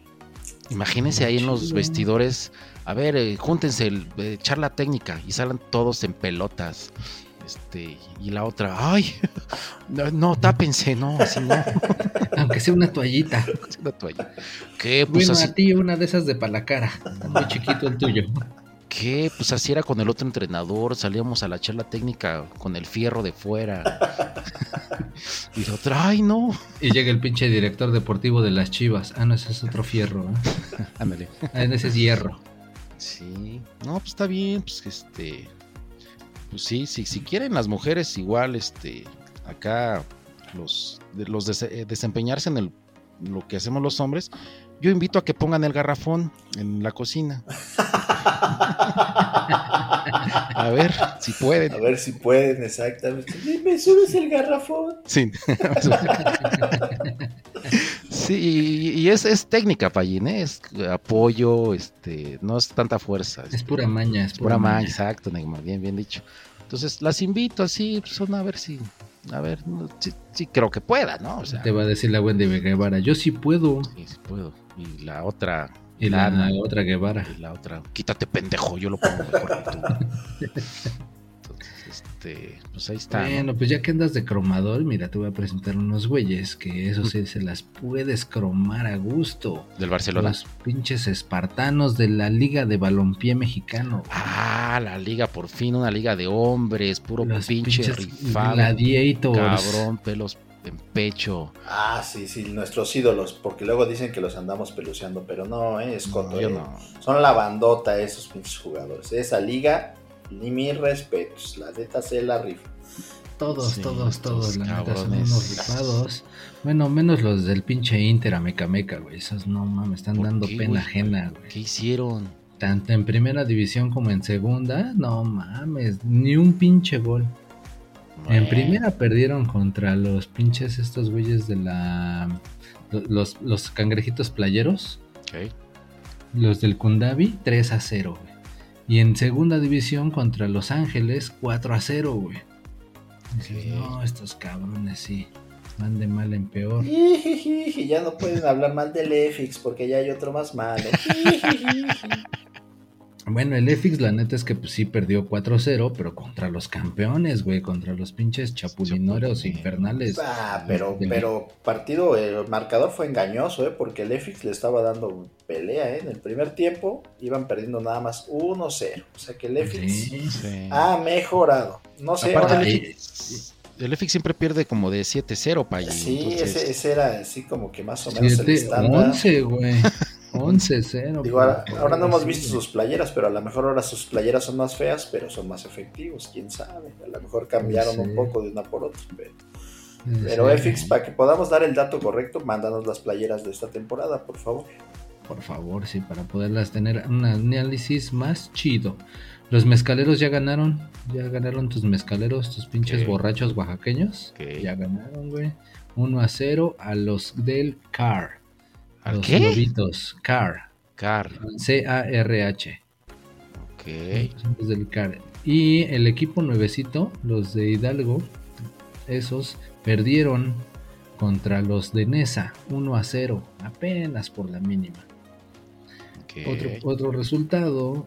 Imagínense ahí en los vestidores. A ver, eh, júntense, el, eh, charla técnica. Y salen todos en pelotas. Este, y la otra, ay, no, no, tápense, no, así no. Aunque sea una toallita. Una toalla. ¿Qué? Pues Bueno, así, a ti una de esas de palacara. Muy chiquito el tuyo. ¿Qué? Pues así era con el otro entrenador, salíamos a la charla técnica con el fierro de fuera. y la otra, ay no. Y llega el pinche director deportivo de las chivas. Ah, no, ese es otro fierro. ¿eh? Ándale. Ah, ese es hierro. Sí, no, pues está bien, pues este. Pues sí, sí, si quieren las mujeres igual, este, acá los, los eh, desempeñarse en el, lo que hacemos los hombres, yo invito a que pongan el garrafón en la cocina. A ver si pueden. A ver si pueden, exactamente. ¿Me subes el garrafón? Sí. Sí, y, y es, es técnica, Pallín, ¿eh? es apoyo, este, no es tanta fuerza. Es este, pura maña. Es pura maña, exacto, Neymar, bien, bien dicho. Entonces las invito así, pues, son a ver si, a ver, no, sí, sí creo que pueda, ¿no? O sea, Te va a decir la Wendy Guevara. Yo sí puedo. sí, sí puedo. Y la otra, Y la Lana, otra Guevara. y la otra, quítate pendejo, yo lo pongo mejor que tú. Entonces, este, pues ahí está. ¿no? Bueno, pues ya que andas de cromador, mira, te voy a presentar unos güeyes que eso sí se las puedes cromar a gusto. Del Barcelona. Los pinches espartanos de la Liga de Balompié Mexicano. Ah, la liga, por fin, una liga de hombres, puro Los pinche pinches rifado. gladiators. Cabrón, pelos en pecho. Ah, sí, sí, nuestros ídolos. Porque luego dicen que los andamos peluceando, pero no, eh, es coto, No, yo eh. no. Son la bandota esos pinches jugadores. Esa liga, ni mis respetos. La neta se la rifa. Todos, Sí, todos, todos, la neta son cabrones. unos rifados. Bueno, menos los del pinche Inter a Meca Meca, güey. Esos no mames, están ¿Por dando qué, pena ajena, güey. ¿Qué hicieron? tanto en primera división como en segunda, no mames, ni un pinche gol. En primera perdieron contra los pinches estos güeyes de la... Los, los cangrejitos playeros, los del Kundabi, 3 a 0, güey. Y en segunda división contra Los Ángeles, 4 a 0, güey. Dices, no, estos cabrones sí, van de mal en peor. Ya no pueden hablar mal del EFIX porque ya hay otro más malo. Bueno, el EFIX la neta es que pues, sí perdió 4-0, pero contra los campeones, güey, contra los pinches chapulinoros Chapulineros. infernales. Ah, pero, Del- pero partido, el marcador fue engañoso, ¿eh? porque el EFIX le estaba dando pelea. ¿eh? En el primer tiempo iban perdiendo nada más 1-0. O sea que el EFIX Sí. Sí. ha mejorado. No sé, Aparte, ahora- el el EFIX siempre pierde como de 7-0, Payi. sí, entonces, ese, ese era así como que más o menos el 7, estándar. 11, güey. 11-0. Digo, ahora, no hemos visto sus playeras, pero a lo mejor ahora sus playeras son más feas, pero son más efectivos, quién sabe. A lo mejor cambiaron Sí. un poco de una por otra. Pero, pero sí. EFIX, para que podamos dar el dato correcto, mándanos las playeras de esta temporada, por favor. Por favor, sí, para poderlas tener un análisis más chido. Los mezcaleros ya ganaron. Ya ganaron tus mezcaleros, tus pinches borrachos oaxaqueños. Ok. Ya ganaron, güey. 1 a 0 a los del CAR. A ¿Al los qué? lobitos. CAR. Car. C-A-R-H. Ok. Los del CAR. Y el equipo nuevecito, los de Hidalgo, esos perdieron contra los de Nesa 1 a 0. Apenas por la mínima. Otro, otro resultado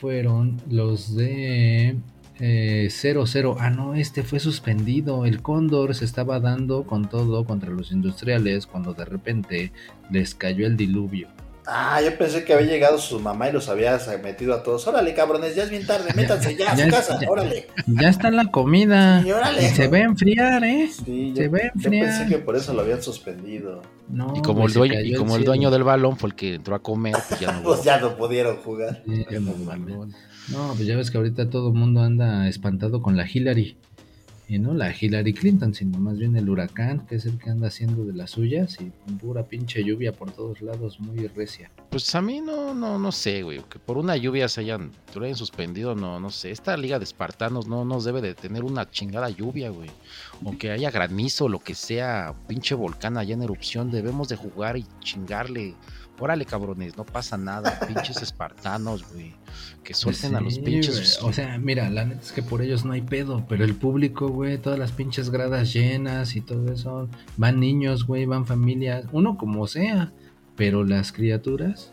fueron los de eh, 0-0. Ah, no, este fue suspendido. El Cóndor se estaba dando con todo contra los industriales cuando de repente les cayó el diluvio. Ah, yo pensé que había llegado su mamá y los había metido a todos. Órale, cabrones, ya es bien tarde, métanse ya a Ya su es- casa, ya- órale. Ya está la comida. Sí, órale. Y se va a enfriar, ¿eh? Sí, Se yo, va a yo enfriar. pensé que por eso lo habían suspendido. No, Y como el dueño, y como el dueño del balón fue el que entró a comer, pues ya no Pues ya no pudieron jugar. Sí, ya no pues ya ves que ahorita todo el mundo anda espantado con la Hillary. Y no la Hillary Clinton, sino más bien el huracán, que es el que anda haciendo de las suyas y pura pinche lluvia por todos lados, muy recia. Pues a mí no, no, no sé, güey, que por una lluvia se hayan, lo hayan suspendido, no, no sé. Esta liga de espartanos no nos debe de tener una chingada lluvia, güey. O que haya granizo, lo que sea, pinche volcán allá en erupción, debemos de jugar y chingarle. Órale, cabrones, no pasa nada, pinches espartanos, güey. Que suelten a los pinches. O sea, mira, la neta es que por ellos no hay pedo, pero el público, güey, todas las pinches gradas llenas y todo eso, van niños, güey, van familias, uno como sea, pero las criaturas,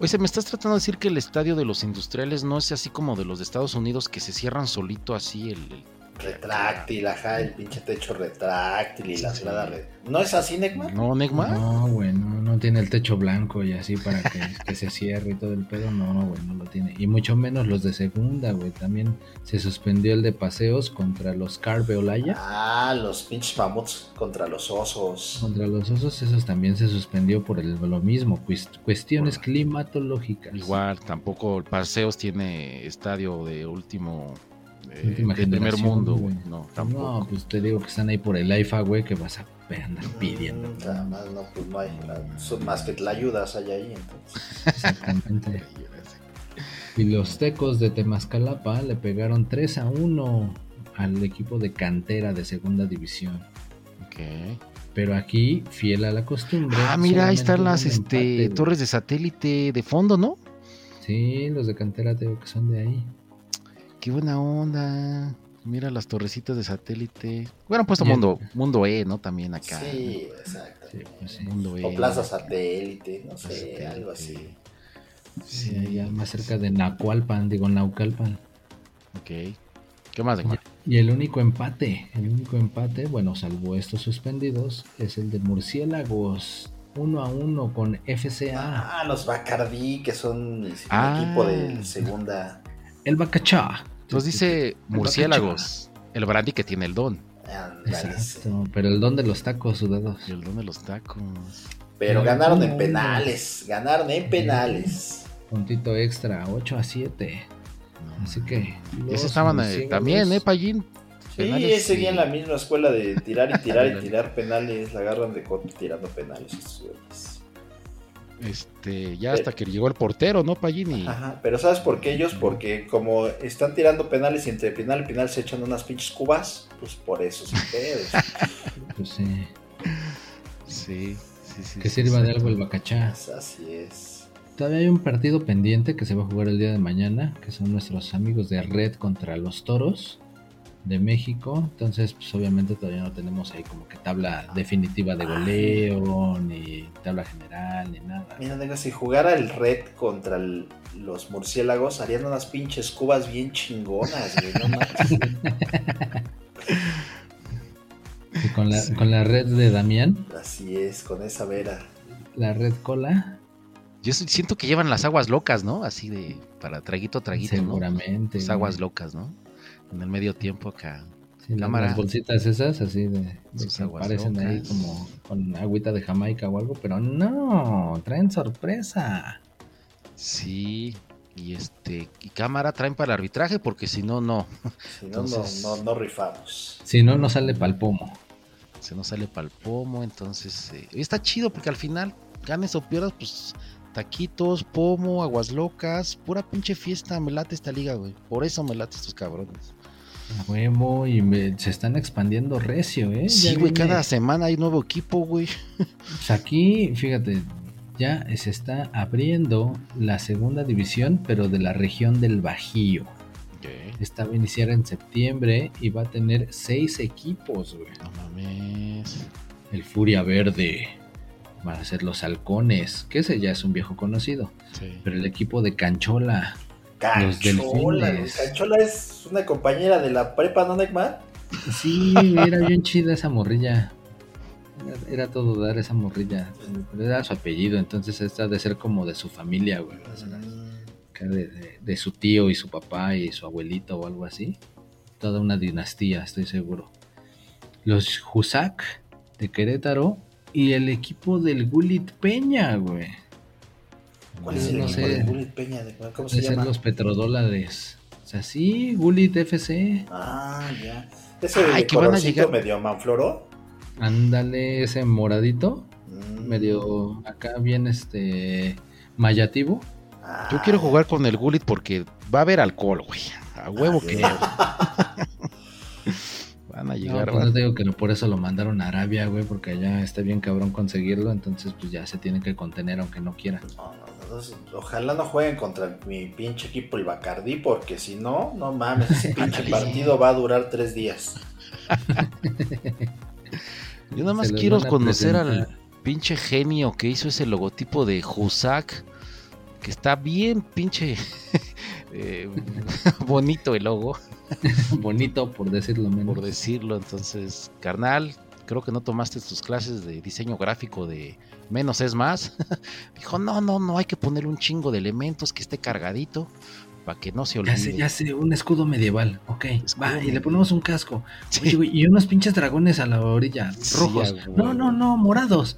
Oye, ¿se me estás tratando de decir que el estadio de los industriales no es así como de los de Estados Unidos que se cierran solito así el... el- Retráctil, ajá, el pinche techo retráctil y las Sí. gradas re- ¿No es así, Neckman? ¿No, Negma? no, güey, no, no tiene el techo blanco y así para que, que se cierre y todo el pedo, no, güey, no lo tiene. Y mucho menos los de segunda, güey, también se suspendió el de paseos contra los Carve Olaya. Ah, los pinches mamuts contra los osos. Contra los osos, esos también se suspendió por el, lo mismo, cues- cuestiones climatológicas. Igual, tampoco el Paseos tiene estadio de último eh, Última de primer mundo, güey. No, tampoco. No, pues te digo que están ahí por el IFA, güey, que vas a andar pidiendo. Mm, Nada más, no, pues no hay. la- son más que la ayudas hay ahí, entonces. Exactamente. Y los tecos de Temascalapa le pegaron 3 a 1 al equipo de cantera de segunda división. Ok. Pero aquí, fiel a la costumbre. Ah, mira, ahí están las este, torres de satélite de fondo, ¿no? Sí, los de cantera te digo que son de ahí. Qué buena onda. Mira las torrecitas de satélite. Bueno, puesto Y el- mundo, mundo E, ¿no? También acá. Sí, exacto. Sí, pues. Mundo E. O plaza satélite, no sé, Satélite. algo así. Sí, allá más cerca de Nacualpan, digo Naucalpan. Ok. ¿Qué más, Negma? Y el único empate, el único empate, bueno, salvo estos suspendidos, es el de Murciélagos. Uno a uno con FCA. Ah, los Bacardí, que son el Ah. equipo de segunda. El Bacachá. Nos dice murciélagos. El brandy que tiene el don. Exacto, pero el don de los tacos sudados. El don de los tacos. Pero ganaron en penales, ganaron en penales. Puntito extra, 8 a 7. No. Así que. Ese estaban eh, también, ¿eh, Pallín? Sí, Penales, seguían sí. la misma escuela de tirar y tirar y tirar penales, la agarran de corto tirando penales. estos. Este, ya hasta que llegó el portero, ¿no, Pallini? Ajá, pero ¿sabes por qué ellos? Porque como están tirando penales y entre penal y penal se echan unas pinches cubas, pues por eso sí pedos. Pues sí. Sí, sí, sí. Que sí, sirva sí. de algo el bacachá. Pues Así es. Todavía hay un partido pendiente que se va a jugar el día de mañana, que son nuestros amigos de Red contra los Toros de México. Entonces, pues obviamente todavía no tenemos ahí como que tabla definitiva de goleo, ni tabla general, ni nada. Mira, nega, si jugara el Red contra el- los murciélagos, harían unas pinches cubas bien chingonas, güey. No. Y con la, con la red de Damián, Así es, con esa vera. la red cola, Yo siento que llevan las aguas locas, ¿no? Así de para traguito, traguito, ¿no? seguramente. Las güey. aguas locas, ¿no? En el medio tiempo acá. Sí, las- cámara. las bolsitas esas, así de, de Sus que aguas parecen ahí como con agüita de Jamaica o algo, pero no, traen sorpresa. Sí. Y este, y cámara traen para el arbitraje porque si no, no. Si no, Entonces- no, no, no rifamos. Si no, no sale pa'l pomo. Se nos sale pa'l pomo. Entonces, eh, está chido porque al final, ganes o pierdas, pues taquitos, pomo, aguas locas, pura pinche fiesta. Me late esta liga, güey. Por eso me late estos cabrones. Huevo, y me- se están expandiendo recio, ¿eh? Sí, güey, cada semana hay nuevo equipo, güey. Pues aquí, fíjate, ya se está abriendo la segunda división, pero de la región del Bajío. Esta va a iniciar en septiembre y va a tener seis equipos, güey. No mames. El Furia Verde. Van a ser los Halcones, que ese ya es un viejo conocido. Sí. Pero el equipo de Canchola. Los Canchola. Canchola es una compañera de la prepa, ¿no, Neckman? Sí, era bien chida esa morrilla. Era, era todo dar esa morrilla. Pero era su apellido, entonces esta de ser como de su familia, güey. O sea, que de, de- de su tío y su papá y su abuelito o algo así. Toda una dinastía, estoy seguro. Los Husak de Querétaro y el equipo del Gulit Peña, güey. ¿Cuál es el No sé. de Bullet Peña? Neckman? ¿Cómo se De ser llama? los petrodólares. O sea, sí, Gulit FC. Ah, ya. Ese Ay, de que van a llegar- medio manfloro. Ándale, ese moradito. Mm. Medio acá bien este mayativo. Ah, Yo quiero jugar con el Gullit porque va a haber alcohol, güey. A huevo que. Van a No, llegar. pues van- no te digo que no, por eso lo mandaron a Arabia, güey, porque allá está bien cabrón conseguirlo, entonces pues ya se tiene que contener aunque no quiera. No, no, no, ojalá no jueguen contra mi pinche equipo el Bacardí, porque si no, no mames, ese pinche partido va a durar tres días. Yo nada más quiero conocer al pinche genio que hizo ese logotipo de Husak. Que está bien pinche eh, bonito el logo, Bonito, por decirlo menos. por decirlo. Entonces, carnal, creo que no tomaste tus clases de diseño gráfico de menos es más. Dijo, no, no, no, hay que ponerle un chingo de elementos que esté cargadito para que no se Ya olvide. sé, ya sé, un escudo medieval, ok. Escudo va, y le ponemos un casco. Sí. Oye, güey, y unos pinches dragones a la orilla, rojos. no, no, no, morados.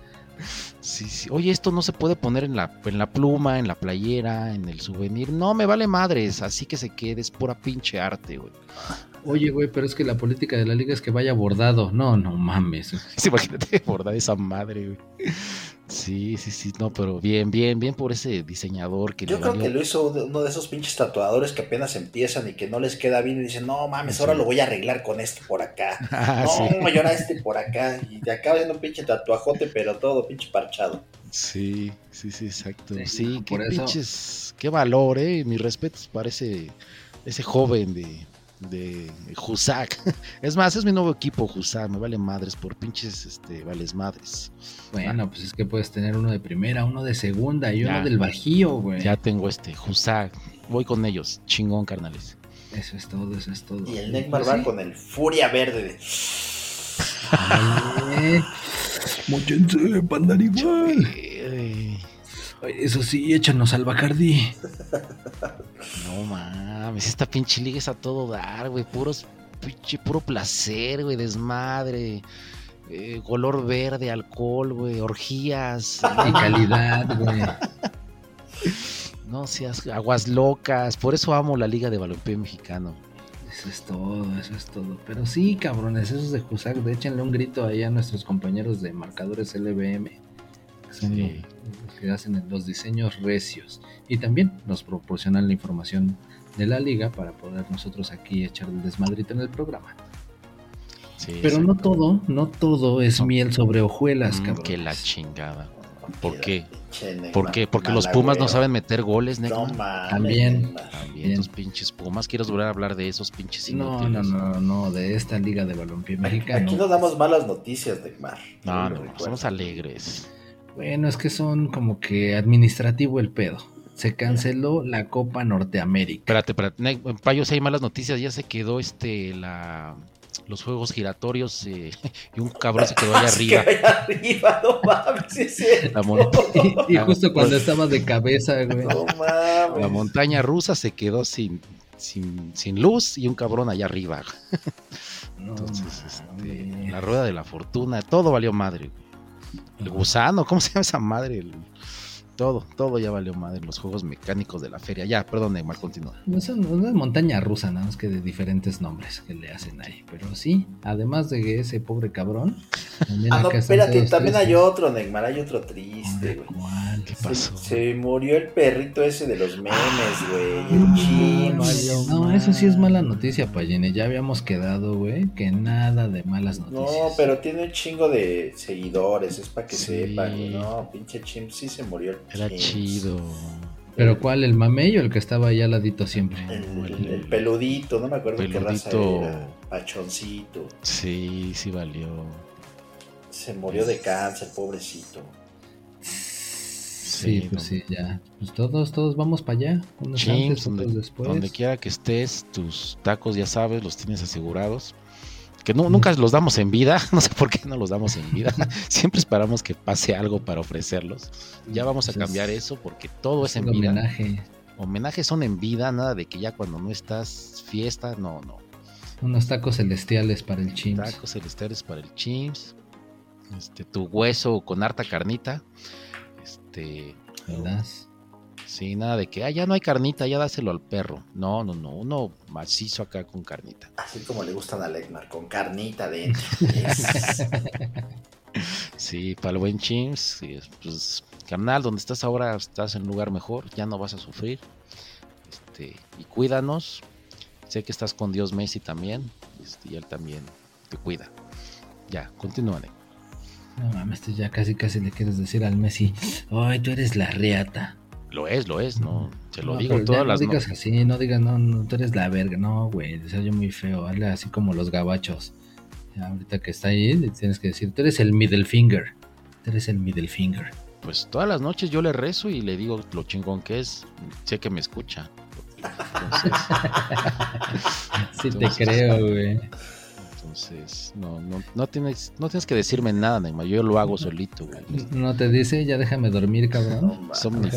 Sí, sí. Oye, esto no se puede poner en la, en la pluma, en la playera, en el souvenir. No, me vale madres, así que se quede, es pura pinche arte, güey. Oye, güey, pero es que la política de la liga es que vaya bordado. No, no mames. Sí, imagínate bordar esa madre, güey. Sí, sí, sí, no, pero bien, bien, bien por ese diseñador que Yo le creo valió- que lo hizo uno de esos pinches tatuadores que apenas empiezan y que no les queda bien y dicen, no mames, ahora Sí. lo voy a arreglar con este por acá. Ah, no, sí. y ahora este por acá. Y te acaba siendo un pinche tatuajote, pero todo pinche parchado. Sí, sí, sí, exacto. Sí, Sí, no, qué por eso- pinches, qué valor, eh. Mis respetos para ese, ese joven de, de Husak. Es más, es mi nuevo equipo, Husak. Me vale madres por pinches, este, vales madres. Bueno, pues es que puedes tener uno de primera, uno de segunda y Ya. uno del bajío, güey. Ya tengo este, Husak. Voy con ellos. Chingón, carnales. Eso es todo, eso es todo. Y el Neymar va sí. con el Furia Verde. Móchense, pandan igual. Eh, Eso sí, échanos al Bacardi. No mames, esta pinche liga es a todo dar, güey. Puros, pinche, puro placer, güey, desmadre. eh, color verde, alcohol, güey, orgías. Y calidad, güey. no seas aguas locas. Por eso amo la liga de balompié mexicano. Eso es todo, eso es todo. Pero sí, cabrones, esos de Jusac, échenle un grito ahí a nuestros compañeros de marcadores LBM. Son Sí. Los que hacen los diseños recios. Y también nos proporcionan la información de la liga para poder nosotros aquí echar el desmadrito en el programa. Sí, Pero no todo, no todo es No. miel sobre hojuelas, Mm, cabrón. que la chingada. ¿Por qué? ¿Por qué? Porque los Pumas no saben meter goles, mames, También. También tus pinches Pumas. ¿Quieres volver a hablar de esos pinches No, no, no, no, de esta liga de balompié mexicano. Aquí no damos malas noticias, Neymar. No, no, somos alegres. Bueno, es que son como que administrativo el pedo. Se canceló la Copa Norteamérica. Espérate, espérate. Ne- Payo, si hay malas noticias, ya se quedó este la los juegos giratorios eh, y un cabrón se quedó allá que arriba. arriba, no mames, sí. La, mon- Y, y justo cuando estaba de cabeza, güey. No mames. la montaña rusa se quedó sin, sin, sin luz y un cabrón allá arriba. No, Entonces, este, mames. la rueda de la fortuna, todo valió madre. güey. El gusano, ¿cómo se llama esa madre? Todo, todo ya valió madre. Los juegos mecánicos de la feria. Ya, perdón, Neymar, continúa. No es una montaña rusa, nada más que de diferentes nombres que le hacen ahí. Pero sí, además de que ese pobre cabrón. también Ah, no, espérate, también hay otro, Neymar, hay otro triste, güey. ¿Qué Se- pasó? Se, murió el perrito ese de los memes, güey. El No, valió- No, eso sí es mala noticia, Payene. Ya habíamos quedado, güey, que nada de malas noticias. No, pero tiene un chingo de seguidores, es para que Sí. sepan, güey. No, pinche Chimps sí se murió el Era chido. ¿Pero cuál? ¿El mamey o el que estaba ahí al ladito siempre? El, el- el peludito, no me acuerdo qué raza Peludito. era. Pachoncito. Sí, sí valió. Se murió de cáncer, pobrecito. Sí, pues no. sí, ya. Pues todos, todos vamos para allá. Unos Chimps, antes, donde, otros después. donde quiera que estés, tus tacos ya sabes, los tienes asegurados. Que no, nunca los damos en vida, no sé por qué no los damos en vida. Siempre esperamos que pase algo para ofrecerlos. Ya vamos a cambiar eso porque todo es en vida. homenaje. Homenajes son en vida, nada de que ya cuando no estás fiesta, no, no. Unos tacos celestiales para el chimps. Tacos celestiales para el Chimps. Este, tu hueso con harta carnita. Este, ¿verdad? Sí, nada de que ah, ya no hay carnita, ya dáselo al perro. No, no, no, uno macizo acá con carnita. Así como le gustan a Legmar, con carnita dentro. Yes. Sí, para el buen Chimps, pues, carnal, donde estás ahora estás en un lugar mejor, ya no vas a sufrir. Este, y cuídanos. Sé que estás con Dios Messi también, este, y él también te cuida. Ya, continúan. No mames, tú ya casi casi le quieres decir al Messi, ay, tú eres la reata. Lo es, lo es, no, te lo No, digo todas las no no- digas así, no digas, no, no, tú eres la verga. No, güey, se oye muy feo. Hazle así como los gabachos. Ya, ahorita que está ahí, tienes que decir, tú eres el middle finger. Tú eres el middle finger. Pues todas las noches yo le rezo y le digo lo chingón que es. Sé que me escucha. Entonces, Sí Entonces- te creo, güey. Entonces no, no, no tienes, no tienes que decirme nada, Neymar. Yo lo hago solito, güey. No te dice, ya déjame dormir, No cabrón.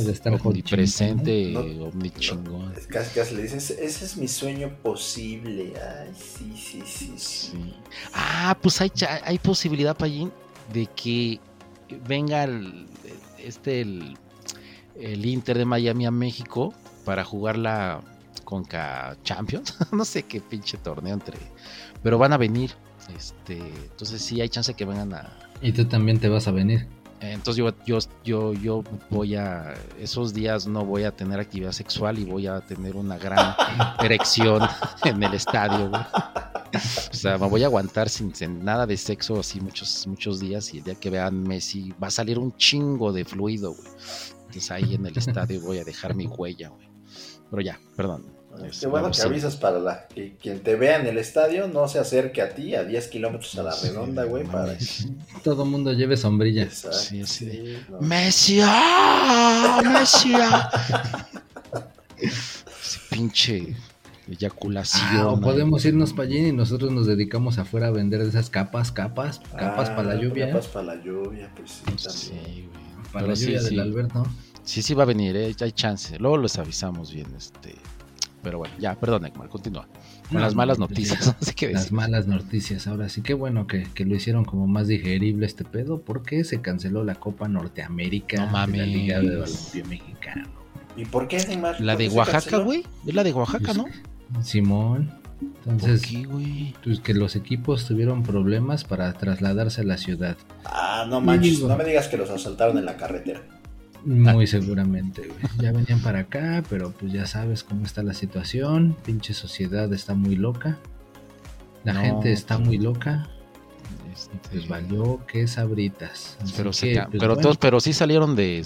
de estar omnipresente, No, omnichingón. Casi, casi le dices, ese es mi sueño posible. Ay, sí, sí, sí, sí. Sí. Ah, pues hay, cha- hay posibilidad, Payín, de que venga el, este, el, el Inter de Miami a México para jugar la Conca Champions. no sé qué pinche torneo entre. Pero van a venir. Este, entonces sí hay chance que vengan a. Y tú también te vas a venir. Entonces yo, yo, yo, yo voy a. Esos días no voy a tener actividad sexual y voy a tener una gran erección en el estadio, güey. O sea, me voy a aguantar sin, sin nada de sexo así muchos, muchos días y el día que vean Messi va a salir un chingo de fluido, güey. Entonces ahí en el estadio voy a dejar mi huella, güey. Pero ya, perdón. Este, Qué bueno vamos que avisas para la, que quien te vea en el estadio no se acerque a ti a 10 kilómetros a la Sí, redonda, güey, para. Todo mundo lleve sombrilla. Exacto, Sí, así de- no. Messi, ¡ah! Messi, ¡ah! Ese pinche eyaculación. Ah, ahí. podemos irnos para allí y nosotros nos dedicamos afuera a vender esas capas, capas, capas Ah, para la lluvia. Capas para la lluvia, pues sí, también. Sí, güey. Para Pero la lluvia sí. del Alberto. Sí, sí va a venir, ¿eh? hay chance. Luego les avisamos bien, este. Pero bueno, ya, perdón, Ekmar, continúa. Con No, las malas no, pues noticias, qué Las malas noticias. Ahora sí que bueno que, que lo hicieron como más digerible este pedo porque se canceló la Copa Norteamérica No de la. Liga de Balompié Mexicano. ¿Y por qué, Neymar? La ¿Por de qué Oaxaca, güey. Es la de Oaxaca, ¿no? Simón, Entonces, ¿Por qué, pues que los equipos tuvieron problemas para trasladarse a la ciudad. Ah, no manches, no me digas que los asaltaron en la carretera. Muy seguramente, güey. Ya venían para acá, pero pues ya sabes cómo está la situación. Pinche sociedad está muy loca. La No, gente está pues, muy loca. Este, Pues valió que sabritas. Así pero, se que, ca- pues, pero bueno, todos, pero sí salieron de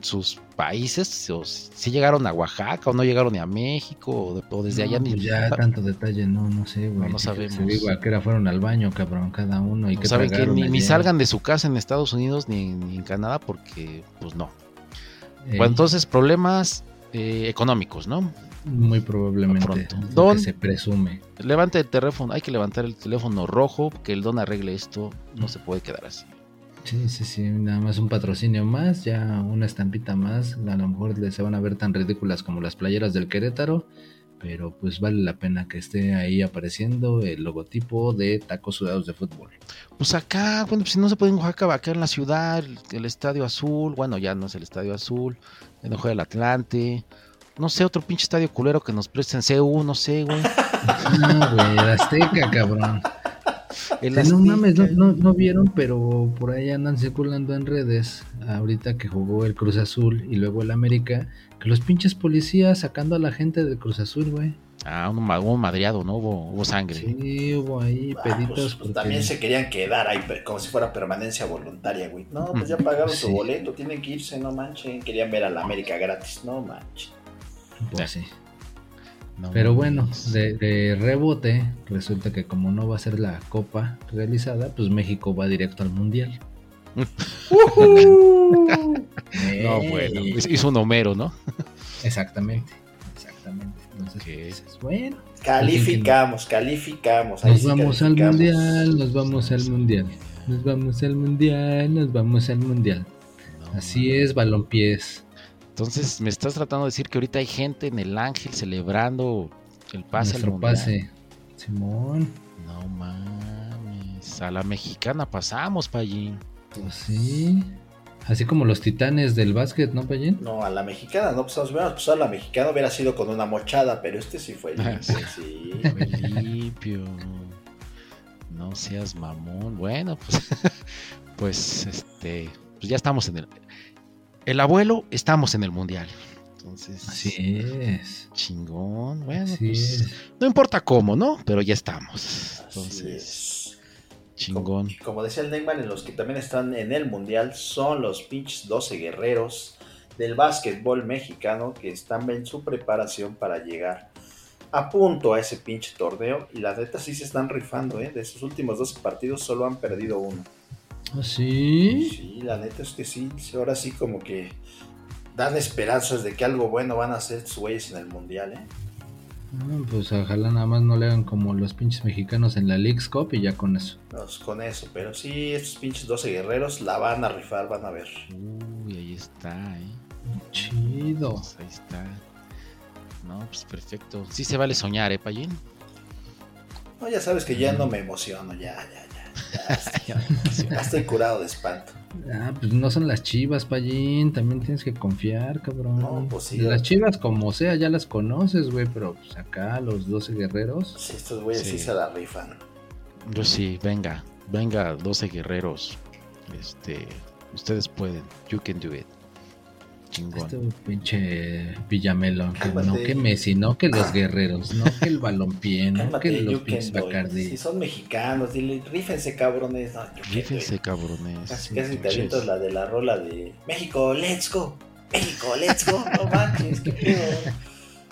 sus países, o sí llegaron a Oaxaca, o no llegaron ni a México, o, de- o desde no, allá ni pues ya tanto detalle, no, no sé, güey. no sabemos. Se digo a qué hora fueron al baño, cabrón, cada uno. Y No saben que ni, ni salgan de su casa en Estados Unidos ni, ni en Canadá porque, pues no. Eh, Bueno, entonces, problemas eh, económicos, ¿no? Muy probablemente. pronto. Don- que se presume. Levante el teléfono, hay que levantar el teléfono rojo, que el don arregle esto, no se puede quedar así. Sí, sí, sí, nada más un patrocinio más, ya una estampita más, a lo mejor se van a ver tan ridículas como las playeras del Querétaro, pero pues vale la pena que esté ahí apareciendo el logotipo de tacos sudados de fútbol. Pues acá, bueno, pues si no se puede en Oaxaca, acá en la ciudad, el, el Estadio Azul, bueno, ya no es el Estadio Azul, el Ojo del Atlante, no sé, otro pinche estadio culero que nos presten CU, no sé, güey. No, güey, el Azteca, cabrón. El no mames, no, Azteca. no, no vieron, pero por ahí andan circulando en redes, ahorita que jugó el Cruz Azul y luego el América, que los pinches policías sacando a la gente del Cruz Azul, güey. Ah, un, un madreado, ¿no? Hubo, hubo sangre. Sí, hubo ahí Ah, peditos. pues, pues, porque- también se querían quedar ahí como si fuera permanencia voluntaria, güey. No, pues ya pagaron su boleto, tienen que irse, no manchen. Querían ver a la América gratis, no manchen. Pues sí. No Pero bueno, de, de rebote, resulta que como no va a ser la copa realizada, pues México va directo al mundial. No, bueno, hizo- un Homero, ¿no? Exactamente, exactamente. Entonces, dices, bueno, Calificamos, calificamos. ahí nos sí vamos al calificamos. mundial, nos vamos al mundial, nos vamos al mundial, nos vamos al mundial. No Así es, balompiés. Entonces, me estás tratando de decir que ahorita hay gente en el Ángel celebrando el pase al Nuestro mundial. pase. Simón, No mames. A la mexicana pasamos, Pallín. pues sí. Así como los titanes del básquet, ¿no, Payín? No, a la mexicana, no, pues si hubiéramos pasado a la mexicana hubiera sido con una mochada, pero este sí fue limpio, sí. Fue limpio. No seas mamón. Bueno, pues, pues, este, pues ya estamos en el. El abuelo, estamos en el mundial. Entonces, Así es. chingón. Bueno, Así pues, es. no importa cómo, ¿no? Pero ya estamos. Así Entonces, es. chingón. Como, como decía el Neymar, en los que también están en el mundial son los pinches 12 guerreros del básquetbol mexicano que están en su preparación para llegar a punto a ese pinche torneo. Y la neta sí se están rifando, ¿eh? De sus últimos 12 partidos solo han perdido uno. ¿Así? Sí, la neta es que sí, sí, ahora sí como que dan esperanzas de que algo bueno van a hacer estos güeyes en el mundial, ¿eh? Ah, pues ojalá nada más no le hagan como los pinches mexicanos en la League's Cup y ya con eso. Pues con eso, pero sí, estos pinches 12 guerreros la van a rifar, van a ver. Uy, ahí está, ¿eh? Chido. Pues ahí está. No, pues perfecto. Sí se vale soñar, ¿eh, Payín? No, ya sabes que ya no me emociono, ya, ya, ya. Ya, ya estoy curado de espanto. Ah, pues no son las chivas, Payín. También tienes que confiar, cabrón. No, pues sí. Las chivas, como sea, ya las conoces, güey. Pero pues acá, los 12 guerreros. Sí, estos güeyes sí. Sí. se la rifan. Yo sí, venga, venga, 12 guerreros. Este, ustedes pueden. You can do it. Chingón. Este pinche Villamelón. Que no que Messi, no que los guerreros, no que el balompié, no Cálmate, que los it. Bacardi. Si son mexicanos, dile, rífense cabrones. No, Rífense, cabrones. Casi, casi te avientas la de la rola de México, let's go. México, let's go. No manches, qué pedo.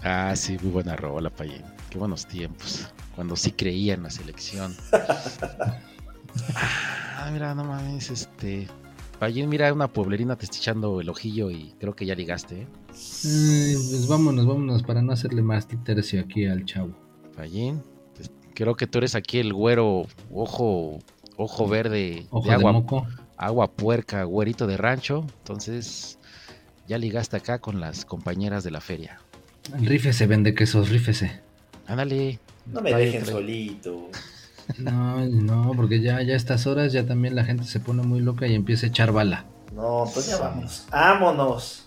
Ah, sí, muy buena rola, Payín. Qué buenos tiempos. Cuando sí creía en la selección. ah, mira, no mames, este. Payín, mira, una pueblerina te está echando el ojillo y creo que ya ligaste, ¿eh? Ay, pues vámonos, vámonos para no hacerle más tercio aquí al chavo. Payín, te- creo que tú eres aquí el güero, ojo, ojo verde, Ojo de de, agua, moco. agua puerca, güerito de rancho. Entonces, ya ligaste acá con las compañeras de la feria. Rífese, vende quesos, rífese. Ándale. No me dejen solito. No, no, porque ya, ya a estas horas ya también la gente se pone muy loca y empieza a echar bala. No, pues ya vámonos. ¡Vámonos!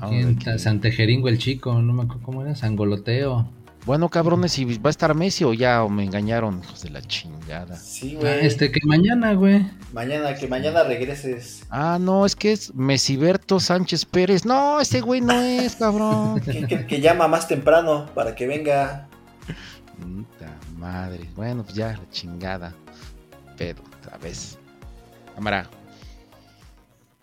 Aquí en Santejeringo el chico, no me acuerdo cómo era, Sangoloteo. Bueno, cabrones, ¿y va a estar Messi o ya o me engañaron, hijos de la chingada? Sí, Ah, güey. Este que mañana, güey. Mañana, que mañana regreses. Ah, no, es que es Mesiberto Sánchez Pérez. No, ese güey no es, cabrón. Que, que- que llama más temprano para que venga. Madre. Bueno, pues ya, la chingada. Pero, otra vez. Cámara.